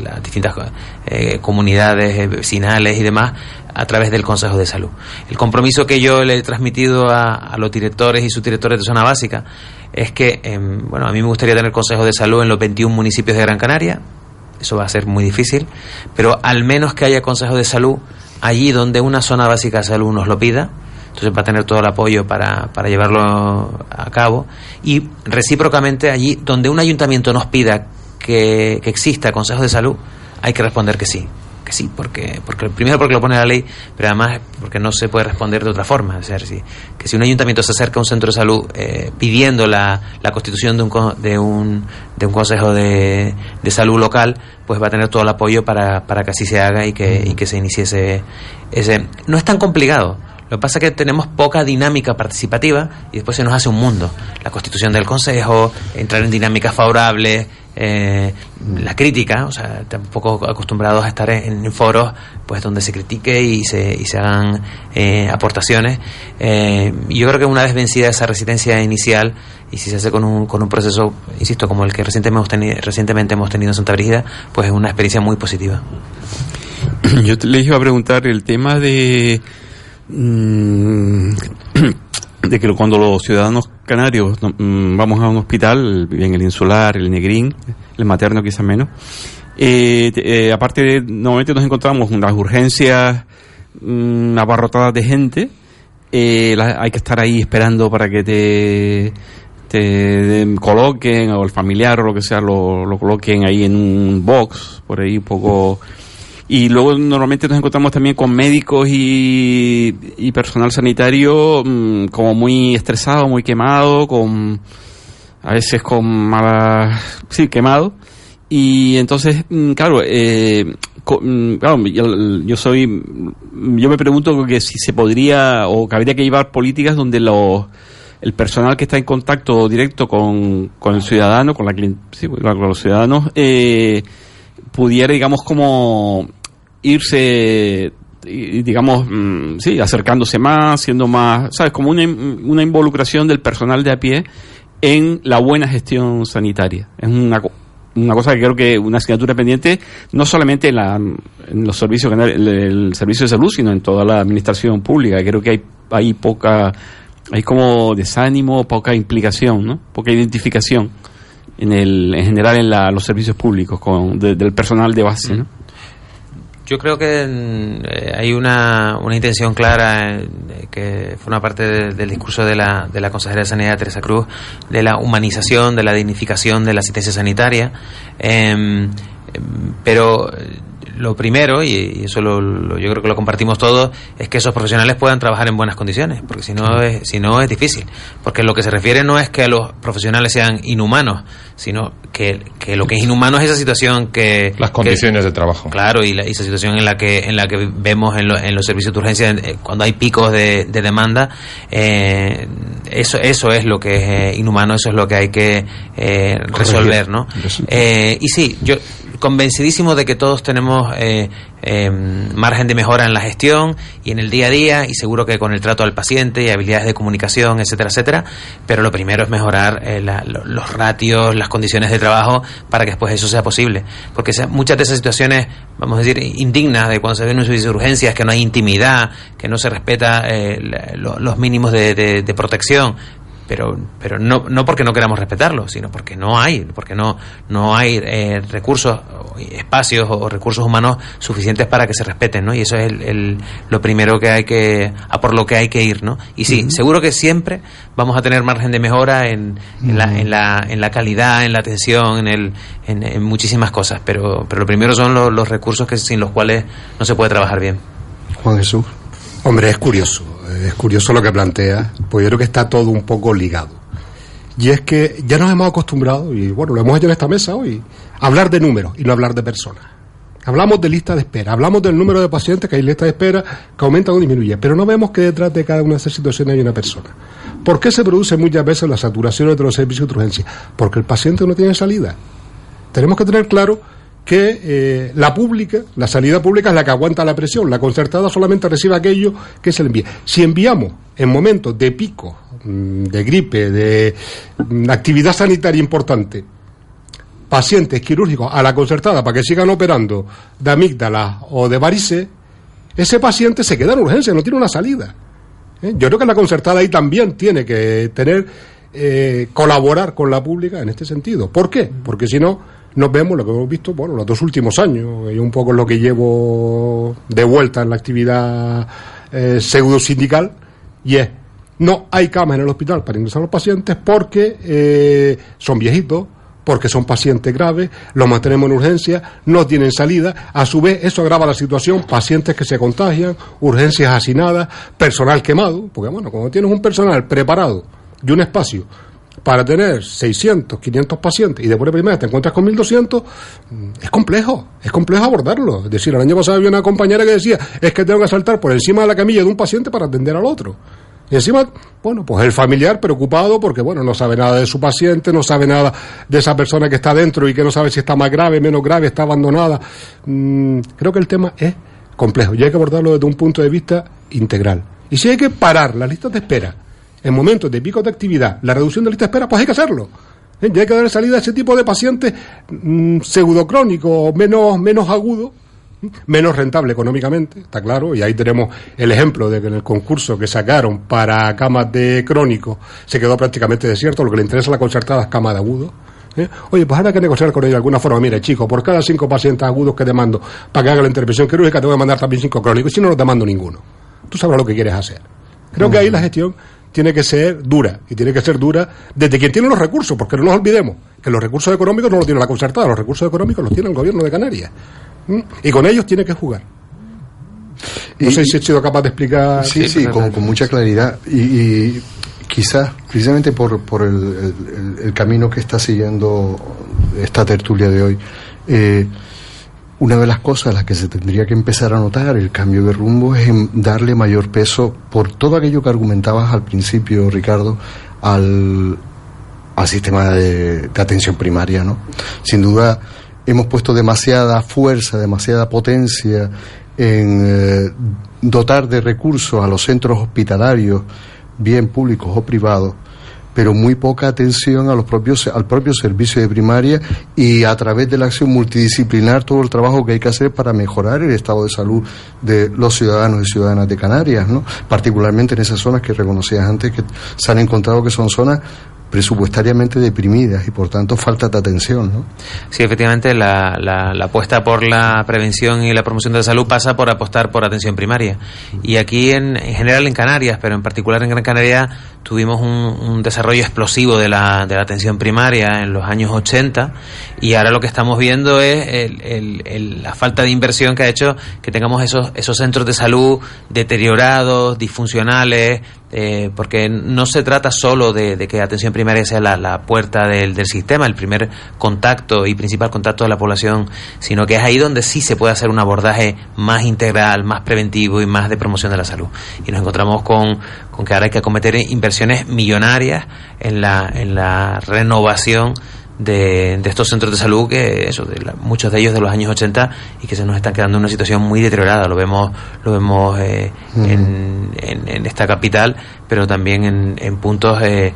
S2: las distintas eh, comunidades vecinales y demás a través del Consejo de Salud. El compromiso que yo le he transmitido a, a los directores y subdirectores de zona básica es que, eh, bueno, a mí me gustaría tener Consejo de Salud en los 21 municipios de Gran Canaria, eso va a ser muy difícil, pero al menos que haya Consejo de Salud allí donde una zona básica de salud nos lo pida, entonces va a tener todo el apoyo para, para llevarlo a cabo, y recíprocamente allí donde un ayuntamiento nos pida que, que exista Consejo de Salud, hay que responder que sí sí, porque, porque primero porque lo pone la ley, pero además porque no se puede responder de otra forma. O sea, si, que si un ayuntamiento se acerca a un centro de salud eh, pidiendo la, la constitución de un, de un, de un consejo de, de salud local, pues va a tener todo el apoyo para, para que así se haga y que, y que se inicie ese, ese... No es tan complicado. Lo que pasa es que tenemos poca dinámica participativa y después se nos hace un mundo. La constitución del consejo, entrar en dinámicas favorables, eh, la crítica, o sea, tampoco acostumbrados a estar en, foros pues donde se critique y se, y se hagan eh, aportaciones. Eh, yo creo que una vez vencida esa resistencia inicial y si se hace con un, con un proceso, insisto, como el que recientemente hemos, tenido, recientemente hemos tenido en Santa Brígida, pues es una experiencia muy positiva.
S8: Yo les iba a preguntar el tema de... Mmm, de que cuando los ciudadanos canarios mm, vamos a un hospital, en el insular, el negrín, el materno quizá menos, eh, eh, aparte de, normalmente nos encontramos unas urgencias mm, abarrotadas de gente, eh, hay que estar ahí esperando para que te, te coloquen, o el familiar o lo que sea, lo, lo coloquen ahí en un box, por ahí un poco y luego normalmente nos encontramos también con médicos y, personal sanitario mmm, como muy estresado, muy quemado, con a veces con mala, sí, quemado. Y entonces, mmm, claro, eh, claro yo, soy, yo me pregunto que si se podría o que habría que llevar políticas donde los el personal que está en contacto directo con, con el ciudadano, con la con los ciudadanos, eh, pudiera, digamos, como irse digamos, mm, sí, acercándose más, siendo más, ¿sabes? Como una, una involucración del personal de a pie en la buena gestión sanitaria. Es una, una cosa que creo que una asignatura pendiente no solamente en, la, en los servicios, el, el, servicio de salud, sino en toda la administración pública. Creo que hay, hay poca, hay como desánimo, poca implicación, ¿no? Poca identificación en el, en general en la, los servicios públicos con, de, del personal de base, ¿no?
S2: Yo creo que eh, hay una, una intención clara eh, que una parte de, del discurso de la, de la consejera de Sanidad Teresa Cruz de la humanización, de la dignificación de la asistencia sanitaria, eh, pero lo primero, y, eso lo, lo, yo creo que lo compartimos todos, es que esos profesionales puedan trabajar en buenas condiciones, porque si no es, si no es difícil. Porque lo que se refiere no es que los profesionales sean inhumanos, sino que, que lo que es inhumano es esa situación que...
S6: Las condiciones
S2: que,
S6: de trabajo.
S2: Claro, y, la, y, esa situación en la que, en la que vemos en, lo, en los servicios de urgencia, eh, cuando hay picos de, de demanda, eh, eso, eso es lo que es eh, inhumano, eso es lo que hay que eh, resolver, ¿no? y sí, yo convencidísimo de que todos tenemos eh, eh, margen de mejora en la gestión y en el día a día y seguro que con el trato al paciente y habilidades de comunicación, etcétera, etcétera. Pero lo primero es mejorar eh, la, los ratios, las condiciones de trabajo para que después eso sea posible. Porque muchas de esas situaciones, vamos a decir, indignas de cuando se ve en un servicio de urgencias, que no hay intimidad, que no se respeta eh, los mínimos de, de protección, pero pero no no porque no queramos respetarlo sino porque no hay porque no no hay eh, recursos espacios o recursos humanos suficientes para que se respeten no y eso es el, lo primero que hay que a por lo que hay que ir no y sí seguro que siempre vamos a tener margen de mejora en, en, la, en, la, en la calidad en la atención en el en, muchísimas cosas pero pero lo primero son los, los recursos que sin los cuales no se puede trabajar bien.
S5: Juan Jesús
S7: hombre es curioso es curioso lo que plantea, pues yo creo que está todo un poco ligado. Y es que ya nos hemos acostumbrado, y bueno, lo hemos hecho en esta mesa hoy, a hablar de números y no hablar de personas. Hablamos de lista de espera, hablamos del número de pacientes que hay lista de espera que aumenta o disminuye, pero no vemos que detrás de cada una de esas situaciones hay una persona. ¿Por qué se produce muchas veces la saturación de los servicios de urgencia? Porque el paciente no tiene salida. Tenemos que tener claro que eh, la pública, la salida pública es la que aguanta la presión, la concertada solamente recibe aquello que se le envía. Si enviamos en momentos de pico, mm, de gripe, de mm, actividad sanitaria importante, pacientes quirúrgicos a la concertada para que sigan operando de amígdala o de varices, ese paciente se queda en urgencia, no tiene una salida. ¿Eh? Yo creo que la concertada ahí también tiene que tener, eh, colaborar con la pública en este sentido. ¿Por qué? Porque si no, nos vemos lo que hemos visto, bueno, los dos últimos años, y un poco lo que llevo de vuelta en la actividad eh, pseudo sindical, y es, no hay camas en el hospital para ingresar a los pacientes porque eh, son viejitos, porque son pacientes graves, los mantenemos en urgencia, no tienen salida, a su vez eso agrava la situación, pacientes que se contagian, urgencias hacinadas, personal quemado, porque bueno, cuando tienes un personal preparado y un espacio para tener 600, 500 pacientes y después de primera te encuentras con 1200, mm, es complejo, es complejo abordarlo. Es decir, el año pasado había una compañera que decía, es que tengo que saltar por encima de la camilla de un paciente para atender al otro. Y encima, bueno, pues el familiar preocupado porque, bueno, no sabe nada de su paciente, no sabe nada de esa persona que está dentro y que no sabe si está más grave, menos grave, está abandonada. Mm, creo que el tema es complejo y hay que abordarlo desde un punto de vista integral. Y si hay que parar las listas de espera, en momentos de pico de actividad, la reducción de lista de espera, pues hay que hacerlo. ¿Eh? Ya hay que dar salida a ese tipo de pacientes mm, pseudocrónicos, menos, menos agudos, menos rentable económicamente, está claro, y ahí tenemos el ejemplo de que en el concurso que sacaron para camas de crónicos se quedó prácticamente desierto, lo que le interesa a la concertada es cama de agudo. ¿eh? Oye, pues ahora hay que negociar con ellos de alguna forma. Mire, chico, por cada cinco pacientes agudos que te mando para que haga la intervención quirúrgica, te voy a mandar también cinco crónicos, y si no, no te mando ninguno. Tú sabrás lo que quieres hacer. Creo que ahí la gestión tiene que ser dura y tiene que ser dura desde quien tiene los recursos, porque no nos olvidemos que los recursos económicos no los tiene la concertada, los recursos económicos los tiene el gobierno de Canarias y con ellos tiene que jugar. No sé si he sido capaz de explicar.
S5: Sí, sí, con, mucha claridad y, quizás precisamente por, por el, el, camino que está siguiendo esta tertulia de hoy. Eh, una de las cosas a las que se tendría que empezar a notar el cambio de rumbo es en darle mayor peso por todo aquello que argumentabas al principio, Ricardo, al, sistema de, atención primaria, ¿no? Sin duda hemos puesto demasiada fuerza, demasiada potencia en eh, dotar de recursos a los centros hospitalarios, bien públicos o privados, pero muy poca atención a los propios, al propio servicio de primaria y a través de la acción multidisciplinar todo el trabajo que hay que hacer para mejorar el estado de salud de los ciudadanos y ciudadanas de Canarias, ¿no? particularmente en esas zonas que reconocías antes que se han encontrado que son zonas presupuestariamente deprimidas y por tanto falta de atención. ¿no?
S2: Sí, efectivamente, la, la, apuesta por la prevención y la promoción de la salud pasa por apostar por atención primaria. Y aquí, en, en general en Canarias, pero en particular en Gran Canaria, tuvimos un, desarrollo explosivo de la, de la, atención primaria en los años 80 y ahora lo que estamos viendo es el, la falta de inversión que ha hecho que tengamos esos, esos centros de salud deteriorados, disfuncionales, eh, porque no se trata solo de, que atención primaria sea la, puerta del, del, sistema, el primer contacto y principal contacto de la población, sino que es ahí donde sí se puede hacer un abordaje más integral, más preventivo y más de promoción de la salud. Y nos encontramos con, que ahora hay que acometer inversiones millonarias en la, en la renovación de, de estos centros de salud que eso de la- muchos de ellos de los años 80 y que se nos están quedando en una situación muy deteriorada. Lo vemos lo vemos eh, en, en- en esta capital pero también en, en puntos eh,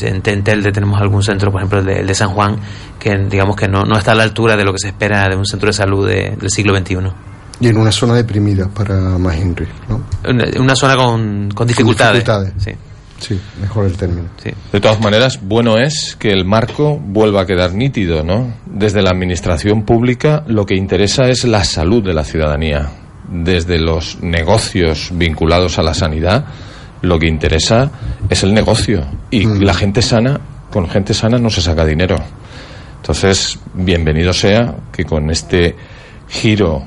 S2: en Telde tenemos algún centro por ejemplo el de, el de San Juan que digamos que no, no está a la altura de lo que se espera de un centro de salud de- del siglo XXI
S5: Y en una zona deprimida para Mahinry, ¿no?
S2: una, una zona con, con dificultades,
S5: dificultades.
S2: Sí,
S5: Sí, mejor el término.
S2: sí.
S6: De todas maneras, bueno es que el marco vuelva a quedar nítido, ¿no? Desde la administración pública lo que interesa es la salud de la ciudadanía. Desde los negocios vinculados a la sanidad, lo que interesa es el negocio. Y la gente sana, con gente sana no se saca dinero. Entonces, bienvenido sea que con este giro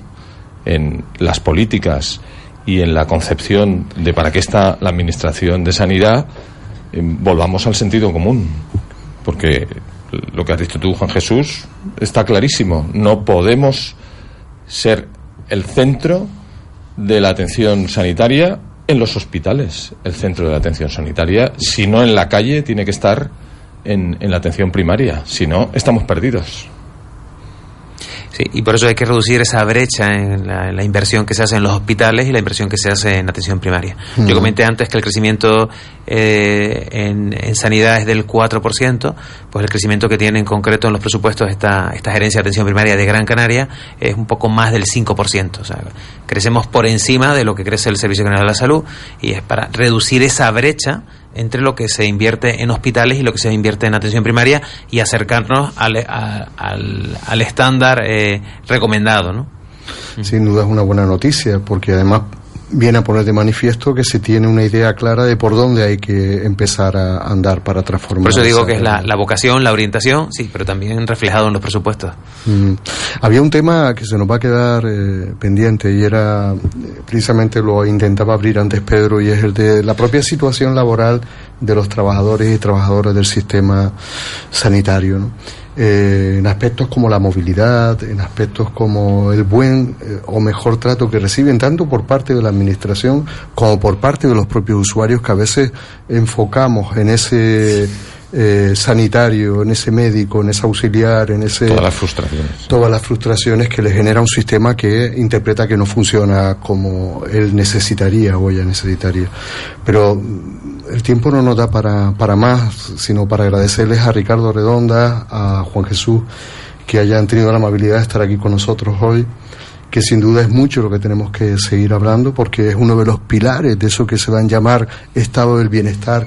S6: en las políticas y en la concepción de para qué está la administración de sanidad, eh, volvamos al sentido común. Porque lo que has dicho tú, Juan Jesús, está clarísimo. No podemos ser el centro de la atención sanitaria en los hospitales. El centro de la atención sanitaria, si no en la calle, tiene que estar en, en la atención primaria. Si no, estamos perdidos.
S2: Sí, y por eso hay que reducir esa brecha en la, inversión que se hace en los hospitales y la inversión que se hace en atención primaria. Yo comenté antes que el crecimiento eh, en, en sanidad es del 4%, pues el crecimiento que tiene en concreto en los presupuestos esta, esta gerencia de atención primaria de Gran Canaria es un poco más del 5%. O sea, crecemos por encima de lo que crece el Servicio General de la Salud y es para reducir esa brecha entre lo que se invierte en hospitales y lo que se invierte en atención primaria y acercarnos al, al, al estándar eh, recomendado, ¿no?
S5: Sin duda es una buena noticia, porque además viene a poner de manifiesto que se tiene una idea clara de por dónde hay que empezar a andar para transformar.
S2: Por eso digo que es la vocación, la orientación, sí, pero también reflejado en los presupuestos.
S5: Mm. Había un tema que se nos va a quedar eh, pendiente y era, eh, precisamente lo intentaba abrir antes Pedro, y es el de la propia situación laboral de los trabajadores y trabajadoras del sistema sanitario. ¿no? Eh, en aspectos como la movilidad, en aspectos como el buen eh, o mejor trato que reciben tanto por parte de la administración como por parte de los propios usuarios que a veces enfocamos en ese eh, sanitario, en ese médico, en ese auxiliar, en ese
S6: Todas las frustraciones.
S5: todas las frustraciones que le genera un sistema que interpreta que no funciona como él necesitaría o ella necesitaría. Pero el tiempo no nos da para, para más, sino para agradecerles a Ricardo Redonda, a Juan Jesús, que hayan tenido la amabilidad de estar aquí con nosotros hoy que sin duda es mucho lo que tenemos que seguir hablando porque es uno de los pilares de eso que se van a llamar estado del bienestar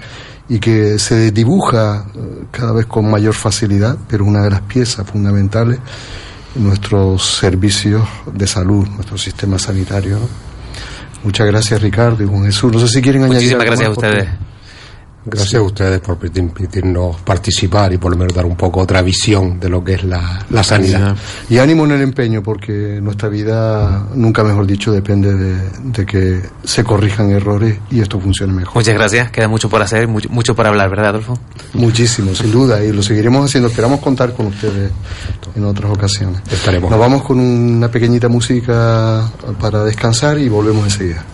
S5: y que se dibuja eh, cada vez con mayor facilidad, pero una de las piezas fundamentales en nuestros servicios de salud, nuestro sistema sanitario. Muchas gracias Ricardo y Juan Jesús. No sé si quieren añadir
S2: Muchísimas gracias a ustedes.
S7: Gracias a ustedes por permitirnos participar y por lo menos dar un poco otra visión de lo que es la, la sanidad.
S5: Y ánimo en el empeño, porque nuestra vida, nunca mejor dicho, depende de, de que se corrijan errores y esto funcione mejor.
S2: Muchas gracias, queda mucho por hacer, mucho, mucho por hablar, ¿verdad, Adolfo?
S5: Muchísimo, sin duda, y lo seguiremos haciendo. Esperamos contar con ustedes en otras ocasiones.
S7: Estaremos.
S5: Nos vamos con una pequeñita música para descansar y volvemos enseguida.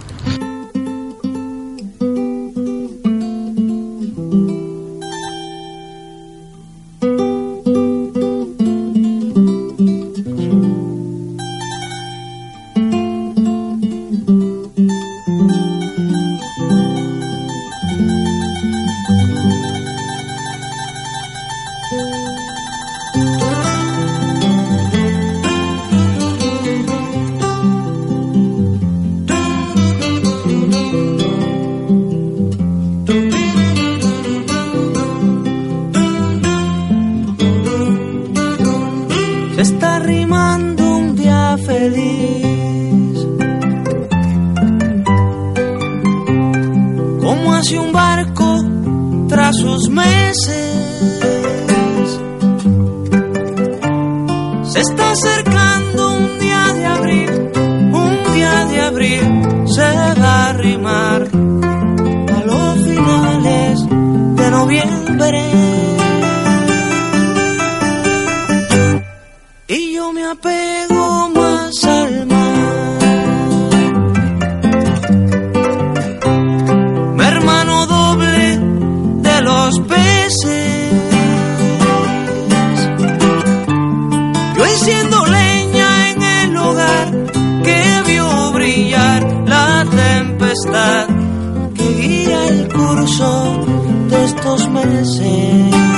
S9: Que guía el curso de estos meses.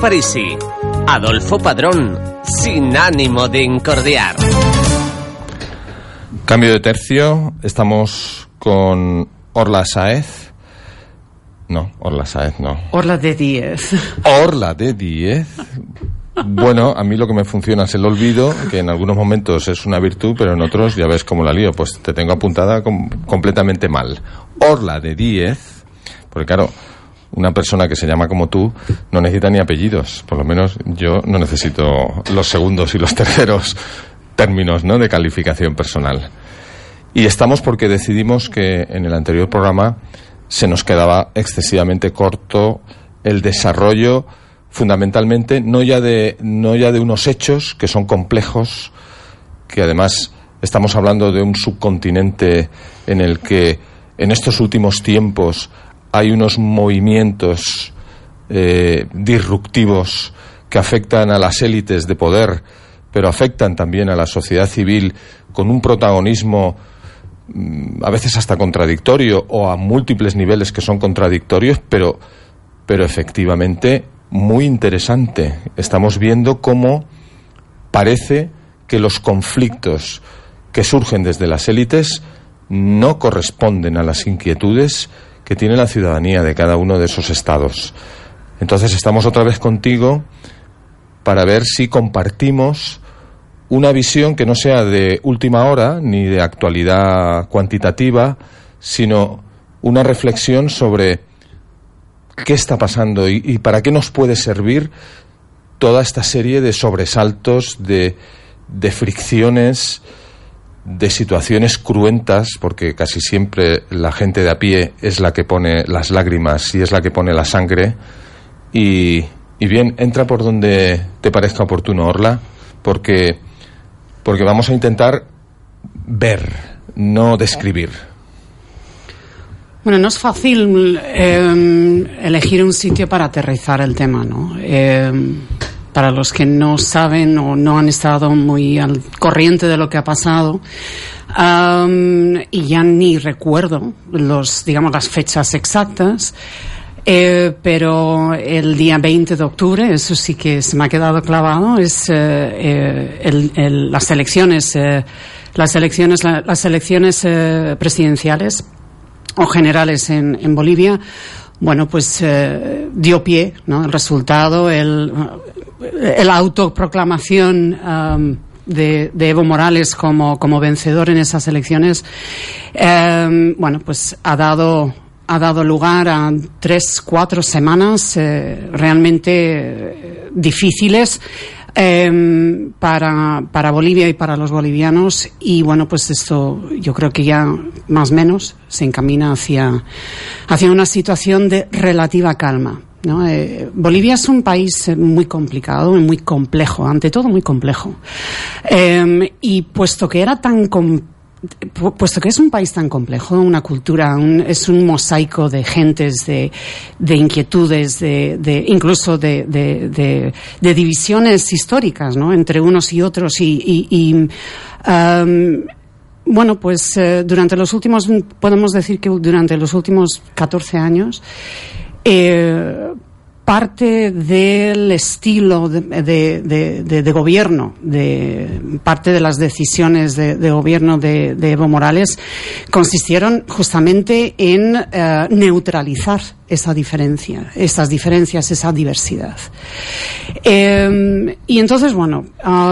S10: Parisi, Adolfo Padrón, sin ánimo de incordiar.
S6: Cambio de tercio, estamos con Orla Saez. No, Orla Saez no.
S11: Orla de 10.
S6: Orla de 10. Bueno, a mí lo que me funciona es el olvido, que en algunos momentos es una virtud, pero en otros ya ves cómo la lío. Pues te tengo apuntada com- completamente mal. Orla de 10, porque claro, una persona que se llama como tú no necesita ni apellidos. Por lo menos yo no necesito los segundos y los <laughs> terceros términos ¿no? de calificación personal. Y estamos porque decidimos que en el anterior programa se nos quedaba excesivamente corto el desarrollo fundamentalmente no ya de no ya de unos hechos que son complejos que además estamos hablando de un subcontinente en el que en estos últimos tiempos hay unos movimientos eh, disruptivos que afectan a las élites de poder, pero afectan también a la sociedad civil con un protagonismo mm, a veces hasta contradictorio o a múltiples niveles que son contradictorios, pero, pero efectivamente muy interesante. Estamos viendo cómo parece que los conflictos que surgen desde las élites no corresponden a las inquietudes que tiene la ciudadanía de cada uno de esos estados. Entonces estamos otra vez contigo para ver si compartimos una visión que no sea de última hora ni de actualidad cuantitativa, sino una reflexión sobre qué está pasando y, y para qué nos puede servir toda esta serie de sobresaltos, de, de fricciones, de situaciones cruentas, porque casi siempre la gente de a pie es la que pone las lágrimas y es la que pone la sangre. Y, y bien, entra por donde te parezca oportuno, Orla, porque, porque vamos a intentar ver, no describir.
S11: Bueno, no es fácil eh, elegir un sitio para aterrizar el tema, ¿no? Eh, para los que no saben o no han estado muy al corriente de lo que ha pasado, y ya ni recuerdo los, digamos, las fechas exactas, Eh, pero el día 20 de octubre, eso sí que se me ha quedado clavado, es eh, eh, el- el- las elecciones, eh, las elecciones, la- las elecciones presidenciales o generales en, en Bolivia. Bueno, pues dio pie, ¿no? El resultado, el, el autoproclamación am, de, Evo Morales como, como vencedor en esas elecciones, em, bueno, pues ha dado ha dado lugar a tres, cuatro semanas eh, realmente eh, difíciles em, para, para Bolivia y para los bolivianos y bueno pues esto yo creo que ya más o menos se encamina hacia, hacia una situación de relativa calma. Eh, Bolivia es un país eh, muy complicado y muy complejo, ante todo muy complejo. Em, y puesto que era tan com- pu- puesto que es un país tan complejo, una cultura, un- es un mosaico de gentes, de, de inquietudes, de, incluso de, divisiones históricas. Entre unos y otros y, am, bueno, pues eh, durante los últimos, podemos decir que durante los últimos 14 años, eh, parte del estilo de, de- de- de- de gobierno, de parte de las decisiones de, gobierno de, Evo Morales, consistieron justamente en eh, neutralizar esa diferencia, esas diferencias, esa diversidad. Eh, y entonces, bueno,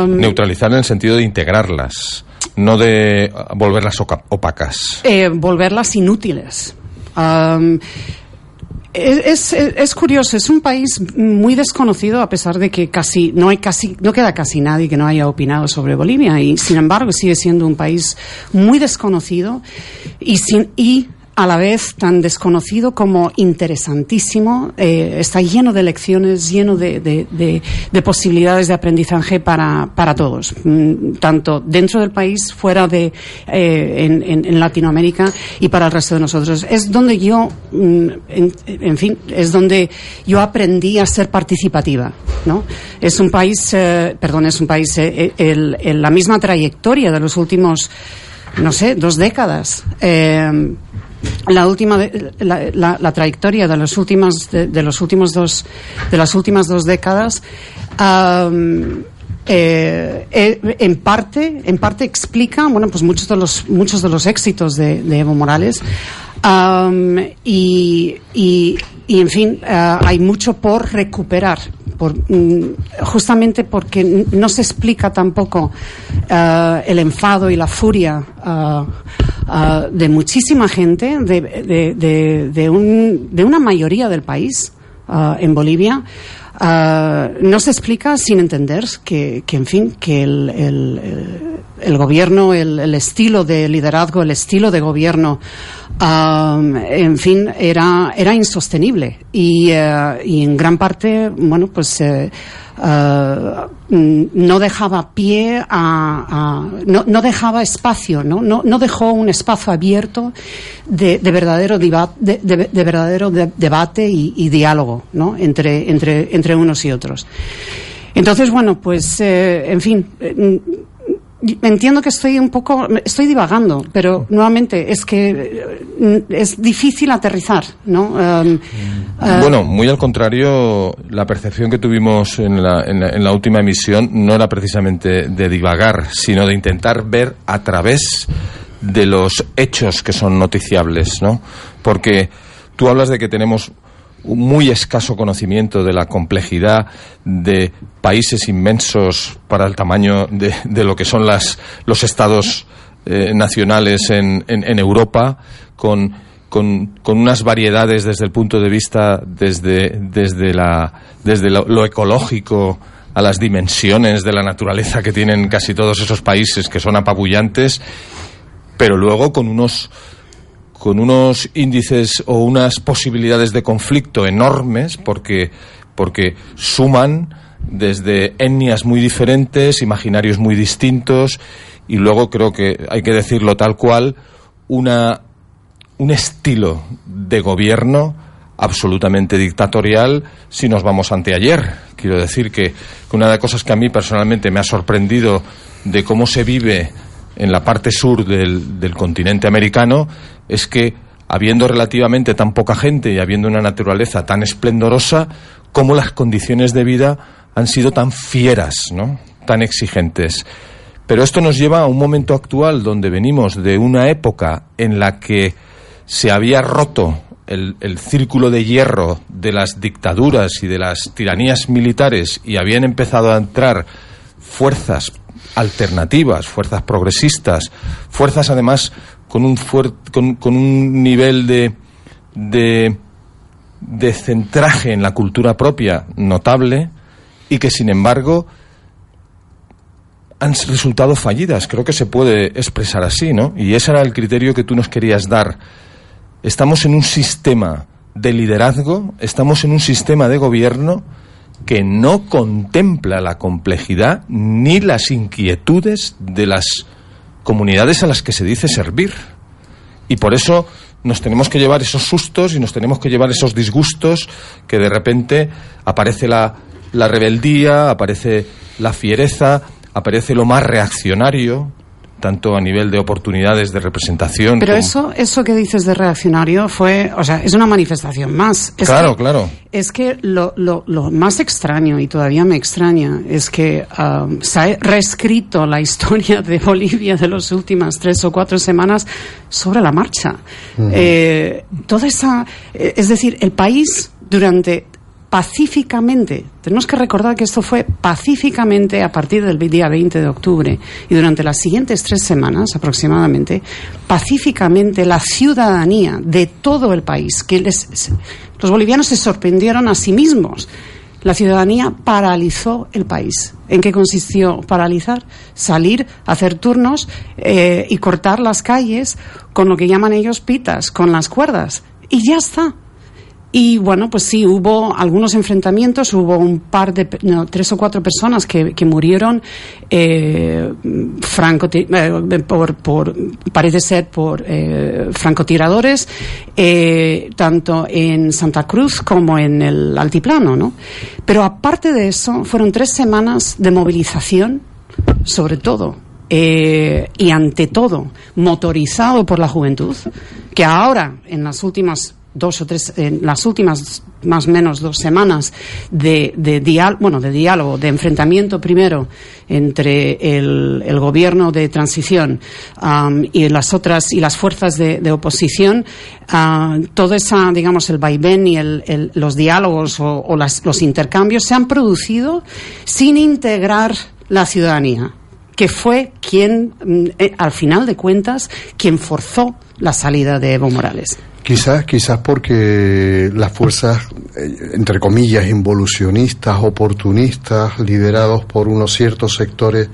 S6: Neutralizar en el sentido de integrarlas, no de ah, volverlas opacas.
S11: eh, volverlas inútiles. Es, es, es curioso, es un país muy desconocido a pesar de que casi no hay casi no queda casi nadie que no haya opinado sobre Bolivia y sin embargo sigue siendo un país muy desconocido y sin y a la vez tan desconocido como interesantísimo. Eh, está lleno de lecciones, lleno de, de- de- de posibilidades de aprendizaje para, todos, mm, tanto dentro del país, fuera de eh, en, Latinoamérica y para el resto de nosotros. Es donde yo, mm, en, fin, es donde yo aprendí a ser participativa. ¿no? Es un país, eh, perdón, es un país, el- la misma trayectoria de los últimos, no sé, dos décadas. La última la, la- la trayectoria de los últimos de, de los últimos dos de las últimas dos décadas am, eh, eh, en parte en parte explica bueno pues muchos de los muchos de los éxitos de, de Evo Morales. Am, y, y, y, en fin eh, hay mucho por recuperar por, mm, justamente porque no se explica tampoco eh, el enfado y la furia ah, ah, de muchísima gente, de, de, de, de un- de una mayoría del país ah, en Bolivia. ah, no se explica sin entender que, que, en fin, que el, el, el- el gobierno, el, el estilo de liderazgo, el estilo de gobierno, en fin, era, era insostenible. Y, eh, y en gran parte, bueno, pues eh, mm, no dejaba pie a, no, no dejaba espacio, ¿no? No, no dejó un espacio abierto de, de verdadero, de, de- de verdadero de- debate y, diálogo, ¿no? Entre, entre, entre unos y otros. Entonces, bueno, pues, eh, en fin, eh, Entiendo que estoy un poco, estoy divagando, pero nuevamente es que eh, es difícil aterrizar, ¿no? Um, uh,
S6: Bueno, muy al contrario, la percepción que tuvimos en la, en la- en la última emisión no era precisamente de divagar, sino de intentar ver a través de los hechos que son noticiables, ¿no? Porque tú hablas de que tenemos un muy escaso conocimiento de la complejidad de países inmensos para el tamaño de, de lo que son las, los estados eh, nacionales en, en- Europa, con, con, con unas variedades desde el punto de vista desde, desde, la, desde lo ecológico a las dimensiones de la naturaleza que tienen casi todos esos países que son apabullantes, pero luego con unos con unos índices o unas posibilidades de conflicto enormes porque porque suman desde etnias muy diferentes, imaginarios muy distintos y luego creo que hay que decirlo tal cual una un estilo de gobierno absolutamente dictatorial si nos vamos anteayer. Quiero decir que, una de las cosas que a mí personalmente me ha sorprendido de cómo se vive en la parte sur del, del continente americano es que habiendo relativamente tan poca gente y habiendo una naturaleza tan esplendorosa, cómo las condiciones de vida han sido tan fieras, ¿no? tan exigentes. Pero esto nos lleva a un momento actual donde venimos de una época en la que se había roto el, el, círculo de hierro de las dictaduras y de las tiranías militares y habían empezado a entrar fuerzas alternativas, fuerzas progresistas, fuerzas además con un, con, con un nivel de, de, de centraje en la cultura propia notable y que sin embargo han resultado fallidas. Creo que se puede expresar así, ¿no? Y ese era el criterio que tú nos querías dar. Estamos en un sistema de liderazgo, estamos en un sistema de gobierno que no contempla la complejidad ni las inquietudes de las comunidades a las que se dice servir. Y por eso nos tenemos que llevar esos sustos y nos tenemos que llevar esos disgustos que de repente aparece la, la rebeldía, aparece la fiereza, aparece lo más reaccionario, tanto a nivel de oportunidades de representación.
S11: Pero eso, eso que dices de reaccionario fue, o sea, es una manifestación más. Es
S6: claro,
S11: que,
S6: claro.
S11: Es que lo, lo, lo, más extraño, y todavía me extraña, es que um, se ha reescrito la historia de Bolivia de las últimas tres o cuatro semanas sobre la marcha. Uh -huh. eh, toda esa, eh, es decir, el país durante pacíficamente, tenemos que recordar que esto fue pacíficamente a partir del día 20 de octubre y durante las siguientes tres semanas aproximadamente, pacíficamente la ciudadanía de todo el país, que les, los bolivianos se sorprendieron a sí mismos. La ciudadanía paralizó el país. ¿En qué consistió paralizar? Salir, hacer turnos eh, y cortar las calles con lo que llaman ellos pitas, con las cuerdas. Y ya está. Y bueno, pues sí, hubo algunos enfrentamientos, hubo un par de, no, tres o cuatro personas que, que murieron, eh, eh, por, por, parece ser por eh, francotiradores, eh, tanto en Santa Cruz como en el altiplano, ¿no? Pero aparte de eso, fueron tres semanas de movilización, sobre todo, y ante todo motorizado por la juventud, que ahora, en las últimas dos o tres, en las últimas más o menos dos semanas de, de, diálogo, bueno, de diálogo, de enfrentamiento primero entre el, gobierno de transición y las otras y las fuerzas de, oposición, uh, todo esa, digamos, el vaivén y el, el, los diálogos o, o las, los intercambios se han producido sin integrar la ciudadanía que fue quien, eh, al final de cuentas, quien forzó la salida de Evo Morales.
S5: Quizás, quizás porque las fuerzas, entre comillas, involucionistas, oportunistas, liderados por unos ciertos sectores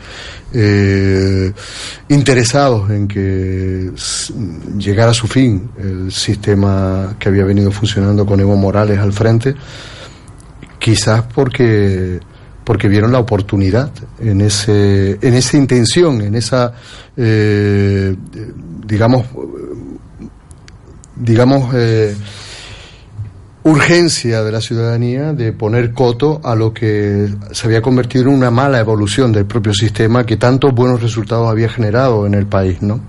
S5: eh, interesados en que llegara a su fin el sistema que había venido funcionando con Evo Morales al frente, quizás porque porque vieron la oportunidad en ese en esa intención en esa eh, digamos digamos, eh, urgencia de la ciudadanía de poner coto a lo que se había convertido en una mala evolución del propio sistema que tantos buenos resultados había generado en el país, ¿no?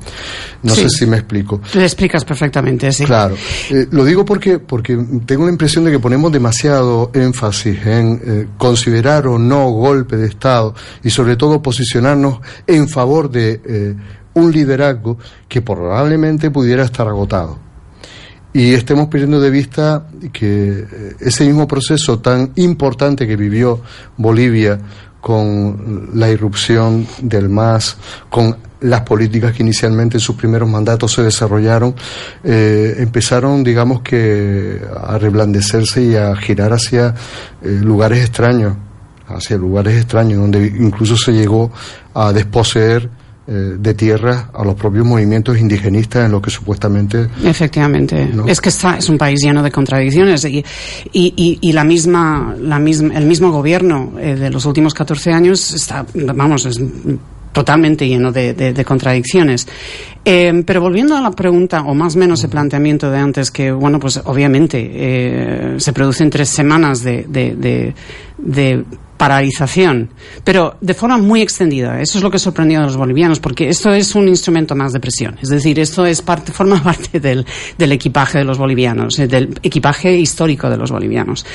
S5: No
S11: sí.
S5: sé si me explico.
S11: Le explicas perfectamente, sí.
S5: Claro. Eh, lo digo porque, porque tengo la impresión de que ponemos demasiado énfasis en eh, considerar o no golpe de Estado y sobre todo posicionarnos en favor de eh, un liderazgo que probablemente pudiera estar agotado y estemos perdiendo de vista que ese mismo proceso tan importante que vivió Bolivia con la irrupción del MAS, con las políticas que inicialmente en sus primeros mandatos se desarrollaron, eh, empezaron, digamos que, a reblandecerse y a girar hacia eh, lugares extraños, hacia lugares extraños, donde incluso se llegó a desposeer eh, de tierra a los propios movimientos indigenistas en lo que supuestamente
S11: efectivamente ¿no? es que está es un país lleno de contradicciones y, y, y, y la misma la misma el mismo gobierno eh, de los últimos 14 años está vamos es totalmente lleno de, de, de contradicciones. Eh, pero volviendo a la pregunta, o más o menos el planteamiento de antes, que, bueno, pues obviamente eh, se producen tres semanas de, de paralización, pero de forma muy extendida. Eso es lo que sorprendió a los bolivianos, porque esto es un instrumento más de presión. Es decir, esto es parte, <laughs> forma parte del, equipaje de los bolivianos, eh, del equipaje histórico de los bolivianos.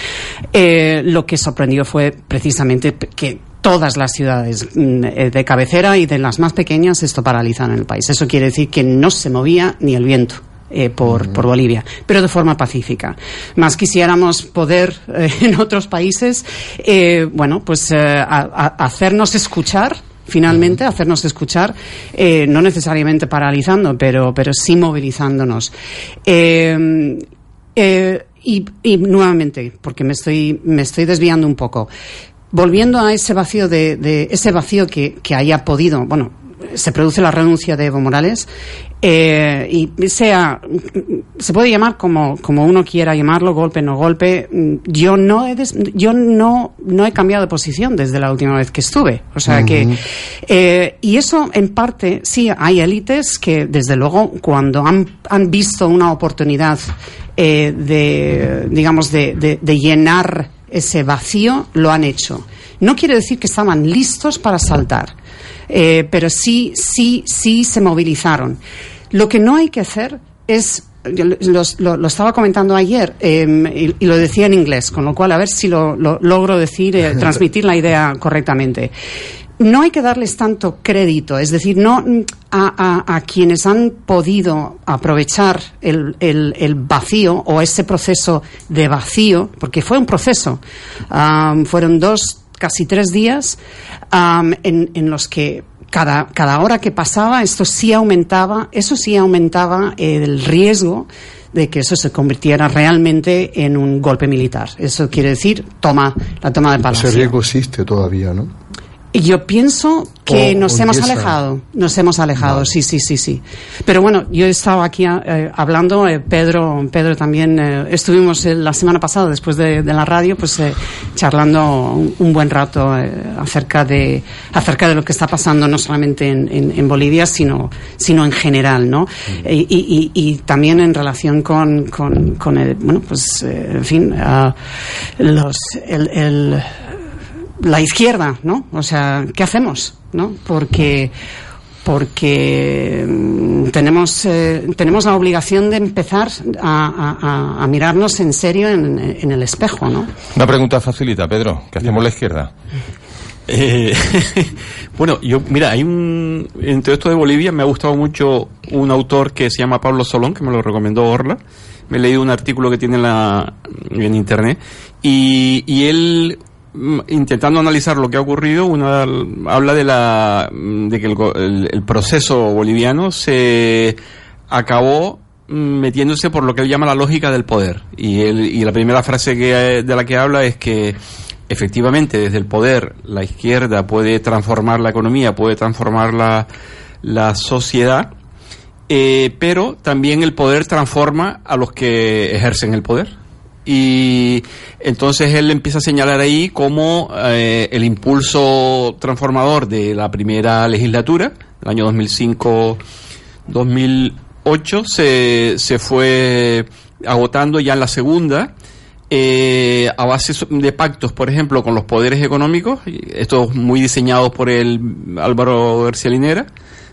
S11: Eh, lo que sorprendió fue precisamente que todas las ciudades mm, eh, de cabecera y de las más pequeñas esto paralizan el país. Eso quiere decir que no se movía ni el viento. Eh, por, por, Bolivia, pero de forma pacífica. Más quisiéramos poder eh, <laughs> en otros países, eh, bueno, pues a, a hacernos escuchar finalmente, hacernos escuchar, eh, no necesariamente paralizando, pero, pero sí movilizándonos. Eh, eh, y, y, nuevamente, porque me estoy, me estoy desviando un poco, volviendo a ese vacío de, de ese vacío que, que haya podido, bueno, se produce la renuncia de Evo Morales eh, y sea se puede llamar como, como uno quiera llamarlo golpe no golpe yo no he des, yo no no he cambiado de posición desde la última vez que estuve. O sea uh -huh. que eh, y eso en parte sí hay élites que desde luego cuando han, han visto una oportunidad eh, de digamos de, de, de llenar ese vacío lo han hecho. No quiere decir que estaban listos para saltar eh, pero sí, sí, sí se movilizaron. Lo que no hay que hacer es lo, lo, lo, estaba comentando ayer eh, y, y, lo decía en inglés, con lo cual a ver si lo, lo logro decir, eh, <laughs> transmitir la idea correctamente. No hay que darles tanto crédito, es decir, no a, a, a quienes han podido aprovechar el, el, el, vacío o ese proceso de vacío, porque fue un proceso. Um, fueron dos casi tres días um, en, en, los que cada, cada hora que pasaba esto sí aumentaba, eso sí aumentaba el riesgo de que eso se convirtiera realmente en un golpe militar. Eso quiere decir toma, la toma de palacio.
S5: Ese riesgo existe todavía, ¿no?
S11: Yo pienso que o, nos o hemos alejado, nos hemos alejado, vale. sí, sí, sí, sí. Pero bueno, yo he estado aquí eh, hablando, eh, Pedro, Pedro también, eh, estuvimos la semana pasada después de, de la radio, pues eh, charlando un, un, buen rato eh, acerca de acerca de lo que está pasando no solamente en, en, en Bolivia, sino sino en general, ¿no? Mm. Y, y, y, también en relación con con, con el, bueno, pues, eh, en fin, uh, los el, el la izquierda, ¿no? O sea, ¿qué hacemos? ¿No? Porque porque mm, tenemos eh, tenemos la obligación de empezar a, a, a mirarnos en serio en, en, el espejo, ¿no?
S6: Una pregunta facilita, Pedro. ¿Qué hacemos la izquierda?
S8: Eh, <laughs> bueno, yo, mira, hay un. Entre esto de Bolivia me ha gustado mucho un autor que se llama Pablo Solón, que me lo recomendó Orla. Me he leído un artículo que tiene en, la, en internet. Y, y él intentando analizar lo que ha ocurrido, una habla de la mm, de que el, el, el proceso boliviano se acabó mm, metiéndose por lo que él llama la lógica del poder. Y, él, y la primera frase que, de la que habla es que efectivamente desde el poder la izquierda puede transformar la economía, puede transformar la, la sociedad, eh, pero también el poder transforma a los que ejercen el poder y entonces él empieza a señalar ahí como eh, el impulso transformador de la primera legislatura, el año 2005-2008, se, se fue agotando ya en la segunda. Eh, a base de pactos, por ejemplo, con los poderes económicos, estos muy diseñados por el Álvaro García Linera,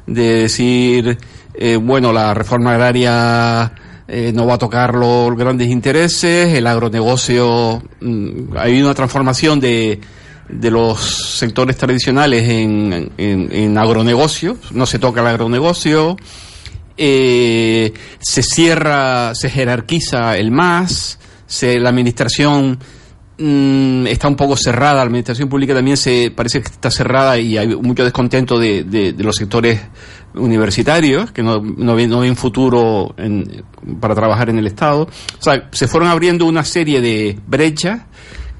S8: de decir, eh, bueno, la reforma agraria eh, no va a tocar los grandes intereses, el agronegocio, mmm, hay una transformación de, de los sectores tradicionales en, en, agronegocio, no se toca el agronegocio, eh, se cierra, se jerarquiza el MAS, se, la administración mmm, está un poco cerrada, la administración pública también se parece que está cerrada y hay mucho descontento de, de, de los sectores universitarios que no, no, ven, no futuro en, para trabajar en el Estado. O sea, se fueron abriendo una serie de brechas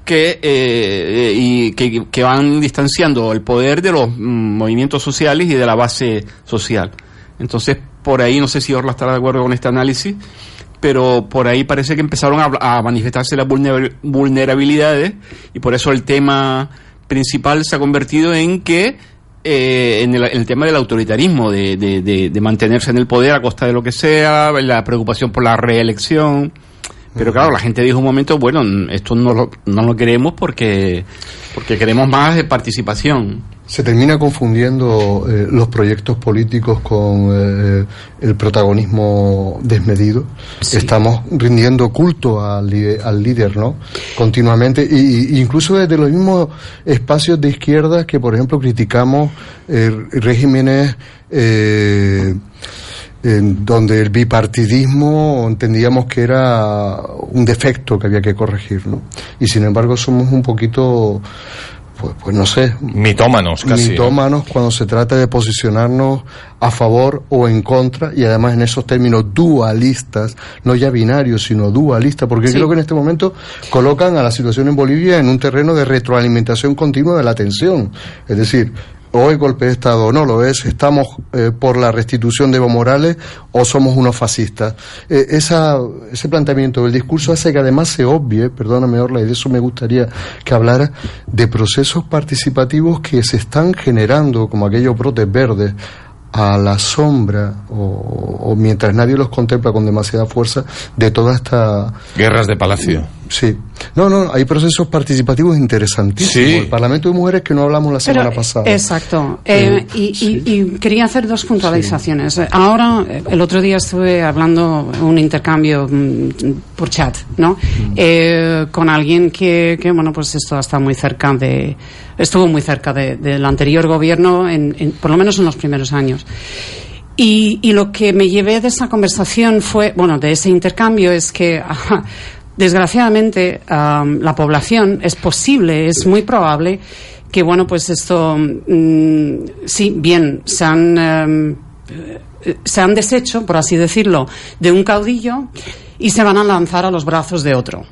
S8: que, eh, y que, que, van distanciando el poder de los mm, movimientos sociales y de la base social. Entonces, por ahí, no sé si Orla estará de acuerdo con este análisis, pero por ahí parece que empezaron a, a manifestarse las vulnerabilidades y por eso el tema principal se ha convertido en que eh, en, el, en, el, tema del autoritarismo, de, de, de, de, mantenerse en el poder a costa de lo que sea, la preocupación por la reelección. Pero claro, la gente dijo un momento, bueno, esto no lo, no lo queremos porque, porque queremos más de participación.
S5: Se termina confundiendo eh, los proyectos políticos con eh, el protagonismo desmedido. Estamos rindiendo culto al, al líder, ¿no? Continuamente. Y, y incluso desde los mismos espacios de izquierda que, por ejemplo, criticamos eh, regímenes eh, en donde el bipartidismo entendíamos que era un defecto que había que corregir, ¿no? Y sin embargo somos un poquito, pues, pues no sé,
S6: Mitómanos, casi.
S5: mitómanos cuando se trata de posicionarnos a favor o en contra y además en esos términos dualistas, no ya binarios, sino dualistas, porque
S11: Sí.
S5: creo que en este momento colocan a la situación en Bolivia en un terreno de retroalimentación continua de la tensión. Es decir, o es golpe de Estado o no lo es, estamos eh, por la restitución de Evo Morales o somos unos fascistas. Eh, ese planteamiento del discurso hace que además se obvie, perdóname Orla, y de eso me gustaría que hablara, de procesos participativos que se están generando, como aquellos brotes verdes, a la sombra o, o mientras nadie los contempla con demasiada fuerza de toda esta
S6: Guerras de palacio.
S5: Sí. No, no, hay procesos participativos interesantísimos.
S6: Sí.
S5: El Parlamento de Mujeres que no hablamos la semana
S11: Pero,
S5: pasada.
S11: Exacto. Eh, y, y- y quería hacer dos puntualizaciones. Eh, Ahora, eh, el otro día estuve hablando un intercambio mm, por chat, ¿no? Eh, con alguien que, que, bueno, pues esto está muy cerca de, estuvo muy cerca de- del anterior gobierno, en, por lo menos en los primeros años. Y, lo que me llevé de esa conversación fue, bueno, de ese intercambio es que, <laughs> desgraciadamente, am, la población es posible, es muy probable que, bueno, pues esto, mm, sí, bien, se han, em, eh, se han deshecho, por así decirlo, de un caudillo y se van a lanzar a los brazos de otro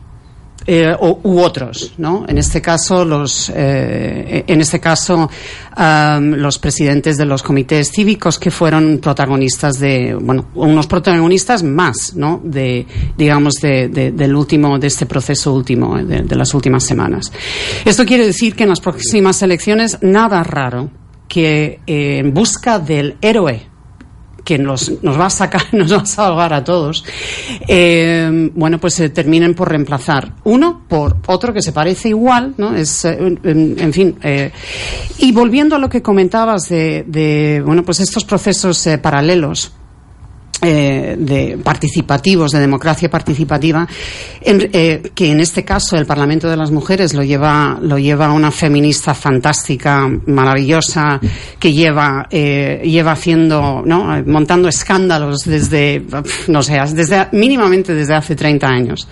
S11: eh, o, u otros, ¿no? En este caso los, eh, en este caso los presidentes de los comités cívicos que fueron protagonistas de, bueno, unos protagonistas más, ¿no? De, digamos, de, de- del último, de este proceso último, de, de las últimas semanas. Esto quiere decir que en las próximas elecciones nada raro que eh, en busca del héroe que nos, nos va a sacar, <laughs> nos va a salvar a todos, eh, bueno, pues se terminen por reemplazar uno por otro que se parece igual, ¿no? Es, eh, en, en fin. eh, y volviendo a lo que comentabas de, de bueno, pues estos procesos eh, paralelos. Eh, de participativos, de democracia participativa, eh, que en este caso el Parlamento de las Mujeres lo lleva, lo lleva una feminista fantástica, maravillosa, que lleva, eh, lleva haciendo, ¿no? Montando escándalos desde, no sé, desde, mínimamente desde hace 30 años.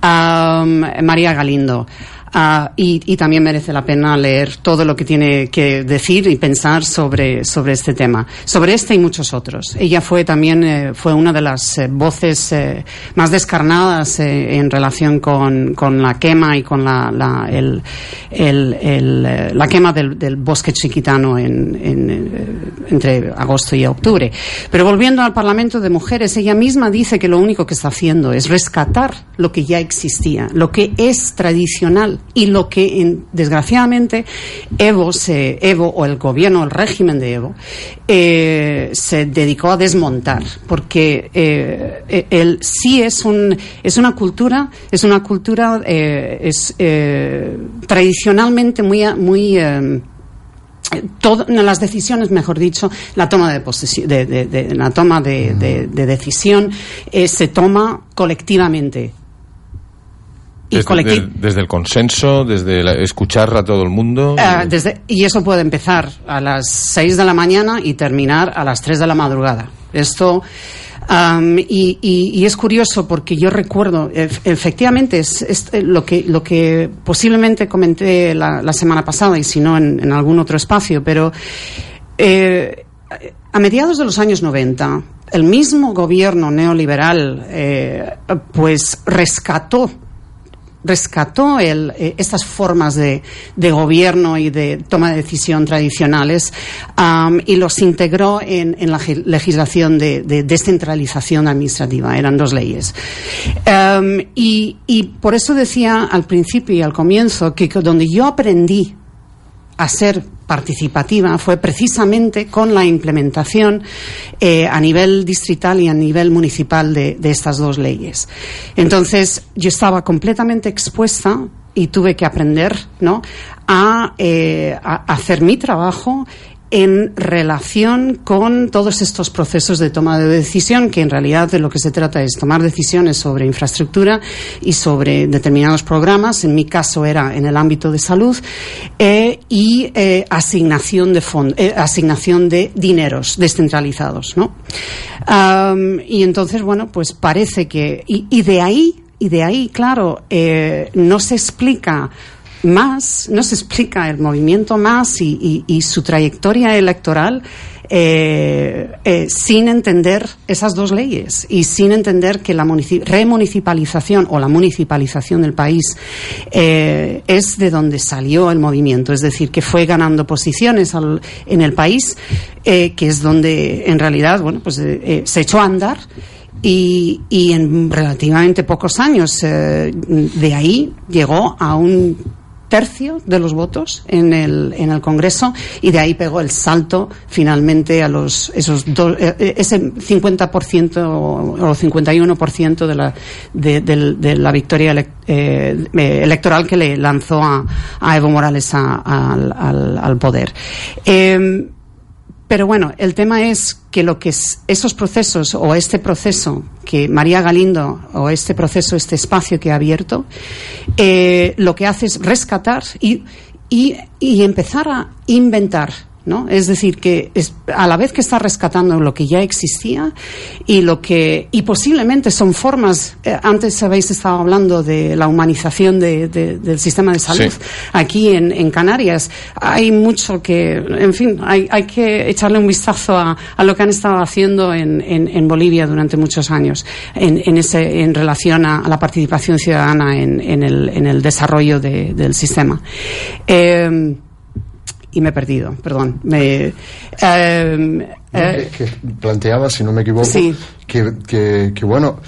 S11: María Galindo. Ah, y, y también merece la pena leer todo lo que tiene que decir y pensar sobre, sobre este tema, sobre este y muchos otros. Ella fue también eh, fue una de las eh, voces eh, más descarnadas en relación con, con la quema y con la, la, el, el- el, la quema del, del bosque chiquitano en, en, entre agosto y octubre. Pero volviendo al Parlamento de Mujeres, ella misma dice que lo único que está haciendo es rescatar lo que ya existía, lo que es tradicional y lo que, en- desgraciadamente, Evo, se, Evo o el gobierno, el régimen de Evo, eh, se dedicó a desmontar, porque eh, eh, él sí es un es una cultura, es una cultura eh, es eh, tradicionalmente muy muy todo- las decisiones, mejor dicho, la toma de posesión, de, la toma de, de- de decisión se toma colectivamente. Y
S6: Desde,
S11: colectivo.
S6: de- desde el consenso, desde la- escuchar a todo el mundo.
S11: Ah, desde, y eso puede empezar a las 6 de la mañana y terminar a las 3 de la madrugada. Esto. y, y- y es curioso porque yo recuerdo, ef- efectivamente, es, es, eh, lo, que, lo que posiblemente comenté la, la semana pasada y si no en, en algún otro espacio, pero eh, a mediados de los años 90, el mismo gobierno neoliberal eh, pues rescató rescató el, eh, estas formas de, gobierno y de toma de decisión tradicionales y los integró en, la legislación de, de descentralización administrativa. Eran dos leyes. Y, por eso decía al principio y al comienzo que donde yo aprendí a ser participativa fue precisamente con la implementación eh, a nivel distrital y a nivel municipal de, estas dos leyes. Entonces, yo estaba completamente expuesta y tuve que aprender ¿no? a, eh, a hacer mi trabajo en relación con todos estos procesos de toma de decisión, que en realidad de lo que se trata es tomar decisiones sobre infraestructura y sobre determinados programas. En mi caso era en el ámbito de salud eh, y eh, asignación de eh, asignación de dineros descentralizados, ¿no? Y entonces, bueno, pues parece que y, y de ahí y de ahí, claro, eh, no se explica más, no se explica el movimiento más y, y, su trayectoria electoral eh, eh, sin entender esas dos leyes y sin entender que la remunicipalización o la municipalización del país eh, es de donde salió el movimiento, es decir, que fue ganando posiciones al, en el país, que es donde en realidad, bueno, pues se echó a andar. Y, y, en relativamente pocos años de ahí llegó a un tercio de los votos en el, en el Congreso y de ahí pegó el salto finalmente a los esos do, eh, ese 50% o 51% de la, de, de, de la victoria ele, eh, electoral que le lanzó a, a Evo Morales a, a, al, al, poder. Eh, pero bueno, el tema es que lo que es esos procesos o este proceso que María Galindo o este proceso, este espacio que ha abierto, eh, lo que hace es rescatar y, y, y empezar a inventar ¿no? Es decir, que es, a la vez que está rescatando lo que ya existía y lo que y posiblemente son formas. Eh, antes habéis estado hablando de la humanización de, de, del sistema de salud sí. aquí en, en, Canarias. Hay mucho que, en fin, hay, hay que echarle un vistazo a, a, lo que han estado haciendo en, en, en Bolivia durante muchos años en, ese, en relación a, a, la participación ciudadana en, el, en el desarrollo de, del sistema. Eh, y me he perdido, perdón. Me, eh,
S5: eh, que, planteaba, si no me equivoco,
S11: sí.
S5: que, que, que bueno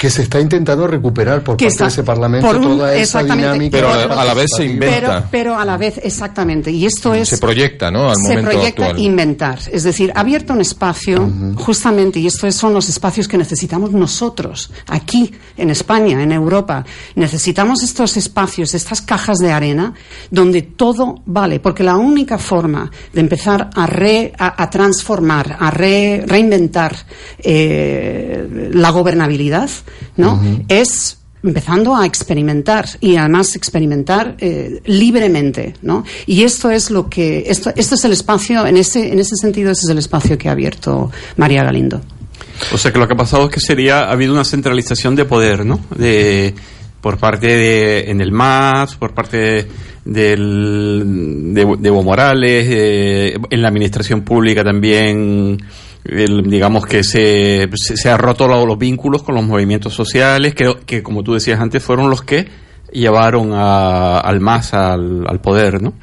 S5: que se está intentando recuperar por parte
S11: está,
S5: de ese Parlamento
S11: un,
S5: toda esa dinámica.
S6: Pero a, a, la vez se inventa.
S11: Pero, pero, a la vez, exactamente. Y esto es.
S6: Se proyecta, ¿no? Al
S11: se
S6: momento
S11: proyecta
S6: actual.
S11: inventar. Es decir, ha abierto un espacio, uh -huh. justamente, y estos son los espacios que necesitamos nosotros, aquí, en España, en Europa. Necesitamos estos espacios, estas cajas de arena, donde todo vale. Porque la única forma de empezar a, re, a, a transformar, a re, reinventar eh, la gobernabilidad, ¿no? Uh -huh. Es empezando a experimentar y además experimentar eh, libremente, ¿no? Y esto es lo que esto, esto es el espacio en ese en ese sentido ese es el espacio que ha abierto María Galindo.
S8: O sea que lo que ha pasado es que sería ha habido una centralización de poder, ¿no? De por parte de en el MAS, por parte del, de, de Evo Morales, eh, en la administración pública también el, digamos que se, se, se ha roto los, los, vínculos con los movimientos sociales, que, que, como tú decías antes, fueron los que llevaron a, al MAS al, al poder, ¿no?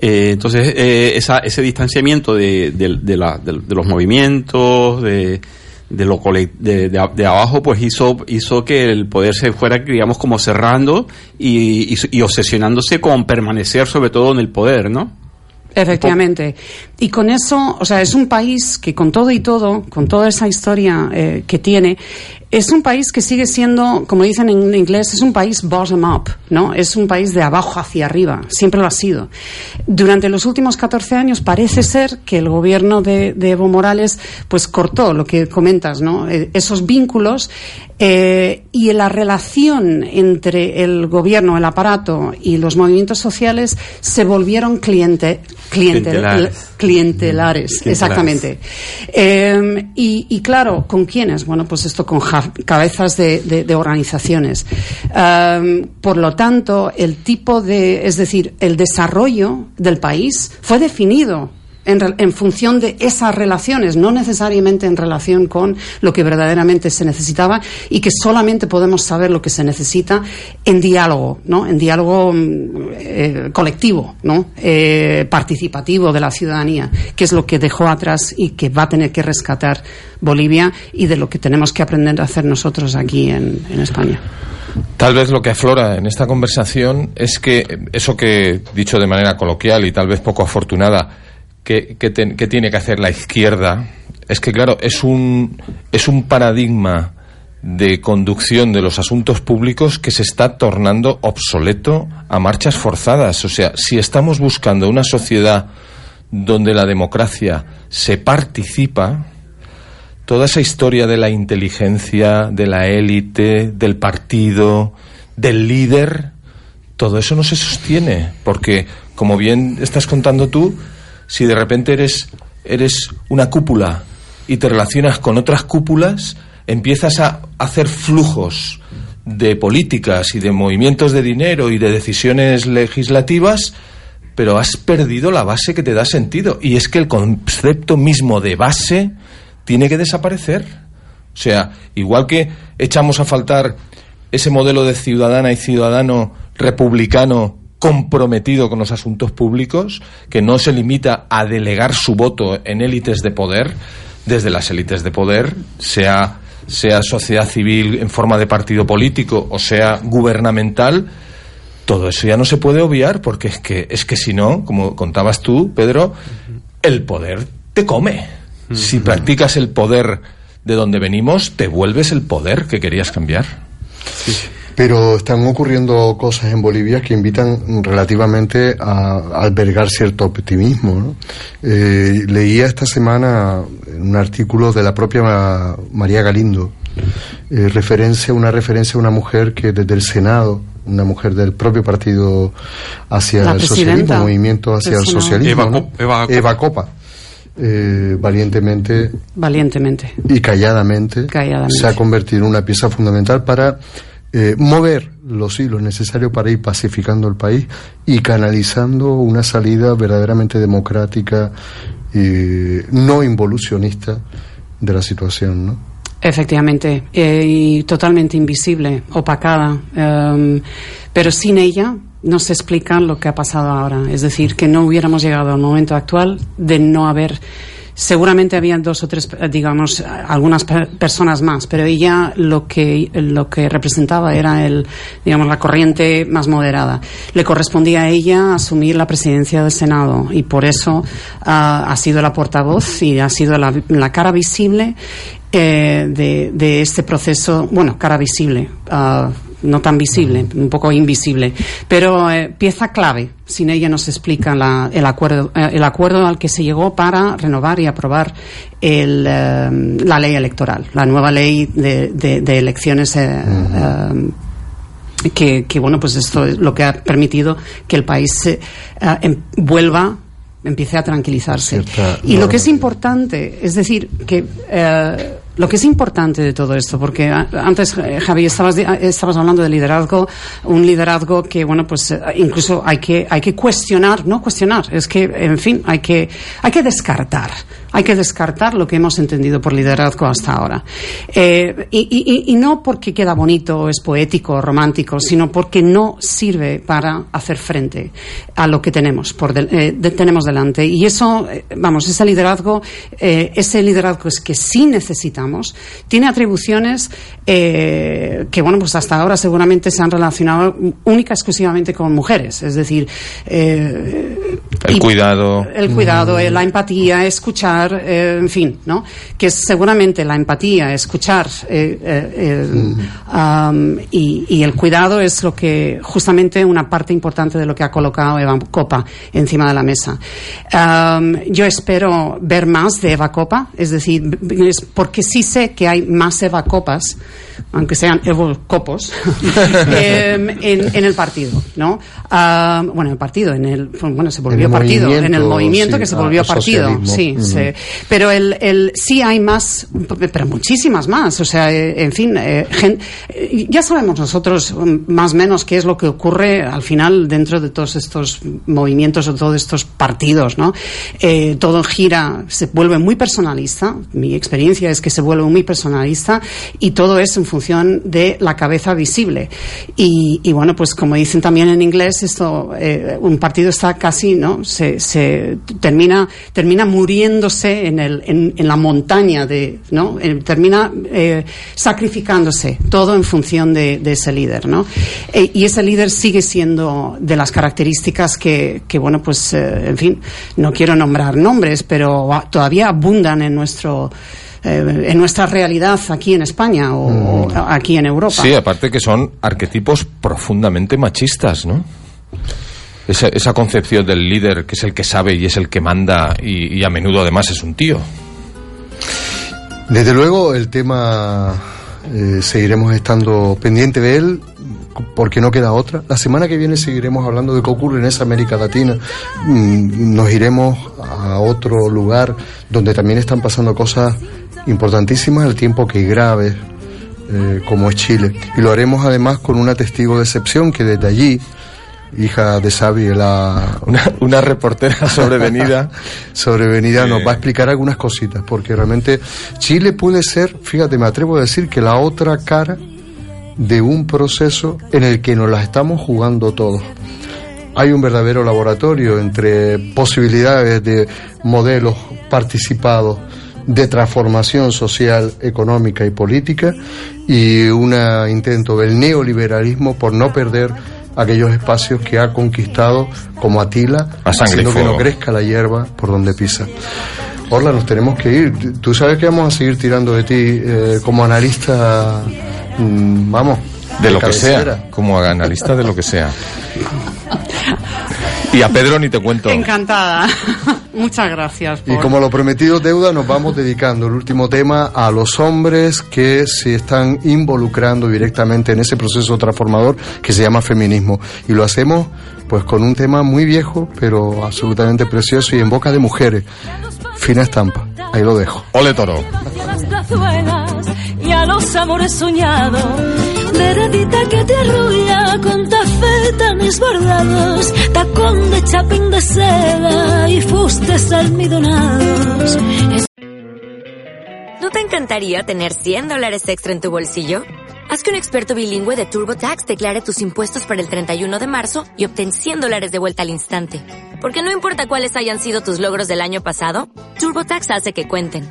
S8: Eh, entonces, eh, esa, ese distanciamiento de, de, la, de los movimientos, de, lo de, abajo pues hizo hizo que el poder se fuera digamos como cerrando y, y, y, obsesionándose con permanecer sobre todo en el poder no
S11: Efectivamente. Y con eso, o sea, es un país que con todo y todo, con toda esa historia eh, que tiene, es un país que sigue siendo, como dicen en inglés, es un país bottom up, ¿no? Es un país de abajo hacia arriba, siempre lo ha sido. Durante los últimos 14 años parece ser que el gobierno de, de Evo Morales pues cortó lo que comentas, ¿no? Eh, esos vínculos eh, y la relación entre el gobierno, el aparato y los movimientos sociales se volvieron cliente, cliente, clientelares. clientelares, exactamente. Eh, y, y, claro, ¿con quiénes? Bueno, pues esto con cabezas de, organizaciones. Por lo tanto, el tipo de, es decir, el desarrollo del país fue definido en, en función de esas relaciones, no necesariamente en relación con lo que verdaderamente se necesitaba y que solamente podemos saber lo que se necesita en diálogo, ¿no? En diálogo mm, eh, colectivo, ¿no? Eh, participativo de la ciudadanía, que es lo que dejó atrás y que va a tener que rescatar Bolivia y de lo que tenemos que aprender a hacer nosotros aquí en, en España.
S6: Tal vez lo que aflora en esta conversación es que eso que, dicho de manera coloquial y tal vez poco afortunada, que, que tiene que hacer la izquierda, es que, claro, es un, es un paradigma de conducción de los asuntos públicos que se está tornando obsoleto a marchas forzadas. O sea, si estamos buscando una sociedad donde la democracia se participa, toda esa historia de la inteligencia, de la élite, del partido, del líder, todo eso no se sostiene, porque como bien estás contando tú, si de repente eres eres una cúpula y te relacionas con otras cúpulas, empiezas a hacer flujos de políticas y de movimientos de dinero y de decisiones legislativas, pero has perdido la base que te da sentido. Y es que el concepto mismo de base tiene que desaparecer. O sea, igual que echamos a faltar ese modelo de ciudadana y ciudadano republicano comprometido con los asuntos públicos, que no se limita a delegar su voto en élites de poder, desde las élites de poder, sea, sea sociedad civil en forma de partido político o sea gubernamental, todo eso ya no se puede obviar porque es que es que si no, como contabas tú, Pedro, el poder te come. Si practicas el poder de donde venimos, te vuelves el poder que querías cambiar.
S5: Pero están ocurriendo cosas en Bolivia que invitan relativamente a, a albergar cierto optimismo. ¿no? Eh, leía esta semana un artículo de la propia Ma- María Galindo, eh, referencia, una referencia a una mujer que desde el Senado, una mujer del propio partido hacia el socialismo, movimiento hacia el socialismo,
S8: Eva
S5: ¿no?
S8: Cop- Eva Copa.
S5: Eva Copa, eh, valientemente
S11: Valientemente.
S5: y calladamente,
S11: Calladamente.
S5: se ha convertido en una pieza fundamental para eh, mover los hilos necesarios para ir pacificando el país y canalizando una salida verdaderamente democrática y no involucionista de la situación, ¿no?
S11: Efectivamente, eh, y totalmente invisible, opacada. em, pero sin ella no se explica lo que ha pasado ahora. Es decir, que no hubiéramos llegado al momento actual de no haber. Seguramente había dos o tres, eh, digamos, algunas per- personas más, pero ella lo que lo que representaba era el, digamos, la corriente más moderada. Le correspondía a ella asumir la presidencia del Senado y por eso ah, ha sido la portavoz y ha sido la, la cara visible eh, de, de este proceso, bueno, cara visible, ah, no tan visible, un poco invisible, pero eh, pieza clave. Sin ella no se explica la- el, acuerdo, eh, el acuerdo al que se llegó para renovar y aprobar el, eh, la ley electoral, la nueva ley de, de- de elecciones. que, que, bueno pues esto es lo que ha permitido que el país em- vuelva empiece a tranquilizarse
S5: Cierta
S11: y lo que es importante es decir que eh, lo que es importante de todo esto, porque antes, eh, Javi, estabas, di- estabas hablando de liderazgo, un liderazgo que, bueno, pues eh, incluso hay que, hay que cuestionar, no cuestionar, es que, en fin, hay que, hay que descartar, hay que descartar lo que hemos entendido por liderazgo hasta ahora. Eh, y, y- y- y no porque queda bonito, es poético, o romántico, sino porque no sirve para hacer frente a lo que tenemos, por eh, de- tenemos delante. Y eso, eh, vamos, ese liderazgo, eh, ese liderazgo es que sí necesitamos, tiene atribuciones que, bueno, pues hasta ahora seguramente se han relacionado única exclusivamente con mujeres. Es decir,
S6: El
S11: y-
S6: cuidado.
S11: el cuidado, eh, la empatía, escuchar, eh, en fin, ¿no? Que es seguramente la empatía, escuchar eh, am, y, y el cuidado es lo que justamente una parte importante de lo que ha colocado Eva Copa encima de la mesa. Yo espero ver más de Eva Copa, es decir, porque sí sé que hay más Eva Copas, aunque sean Evo Copos, <laughs> em, en, en el partido, ¿no? Am, bueno, en el partido, en el, bueno, se volvió
S5: En
S11: partido, en el movimiento
S5: sí,
S11: que se volvió partido. Sí,
S5: Ujú.
S11: Pero el, el, sí hay más, pero muchísimas más. O sea, eh, en fin, eh, eh, ya sabemos nosotros mm, más o menos qué es lo que ocurre al final dentro de todos estos movimientos o todos estos partidos, ¿no? Todo gira, se vuelve muy personalista. Mi experiencia es que se vuelve muy personalista y todo es en función de la cabeza visible. Y, y bueno, pues como dicen también en inglés, esto, un partido está casi, ¿no? Se, se termina, termina muriéndose en, el, en, en la montaña de, ¿no? Eh, termina eh, sacrificándose todo en función de, de ese líder, ¿no? Eh, y ese líder sigue siendo de las características que, que bueno, pues, eh, en fin, no quiero nombrar nombres, pero todavía abundan en nuestro, eh, en nuestra realidad aquí en España o, o aquí en Europa.
S6: Sí, aparte que son arquetipos profundamente machistas, ¿no? Esa, esa concepción del líder que es el que sabe y es el que manda y, a menudo además es un tío.
S5: Desde luego el tema eh, seguiremos estando pendiente de él porque no queda otra. La semana que viene seguiremos hablando de qué ocurre en esa América Latina. Mm, Nos iremos a otro lugar donde también están pasando cosas importantísimas al tiempo que graves, eh, como es Chile. Y lo haremos además con una testigo de excepción que desde allí, hija de Xavi, la... <laughs>
S6: Una, una reportera <laughs> sobrevenida.
S5: sobrevenida nos va a explicar algunas cositas, porque realmente Chile puede ser, fíjate, me atrevo a decir que la otra cara de un proceso en el que nos la estamos jugando todos. Hay un verdadero laboratorio entre posibilidades de modelos participados de transformación social, económica y política y un intento del neoliberalismo por no perder aquellos espacios que ha conquistado como Atila, haciendo que no crezca la hierba por donde pisa. Orla, nos tenemos que ir. Tú sabes que vamos a seguir tirando de ti eh, como analista, mm, vamos,
S6: De lo que sea, como analista de lo que sea. <laughs> Y a Pedro ni te cuento.
S11: Encantada. <laughs> Muchas gracias.
S5: Y como lo prometido deuda, nos vamos dedicando el último tema a los hombres que se están involucrando directamente en ese proceso transformador que se llama feminismo. Y lo hacemos pues con un tema muy viejo, pero absolutamente precioso y en boca de mujeres. Fina estampa. Ahí lo dejo.
S6: Ole toro.
S12: Los amores soñados. Veredita que te arrulla con tafetanes bordados, tacón de chapín de seda y fustes almidonados.
S13: ¿No te encantaría tener 100 dólares extra en tu bolsillo? Haz que un experto bilingüe de TurboTax declare tus impuestos para el 31 de marzo y obtén 100 dólares de vuelta al instante. Porque no importa cuáles hayan sido tus logros del año pasado, TurboTax hace que cuenten.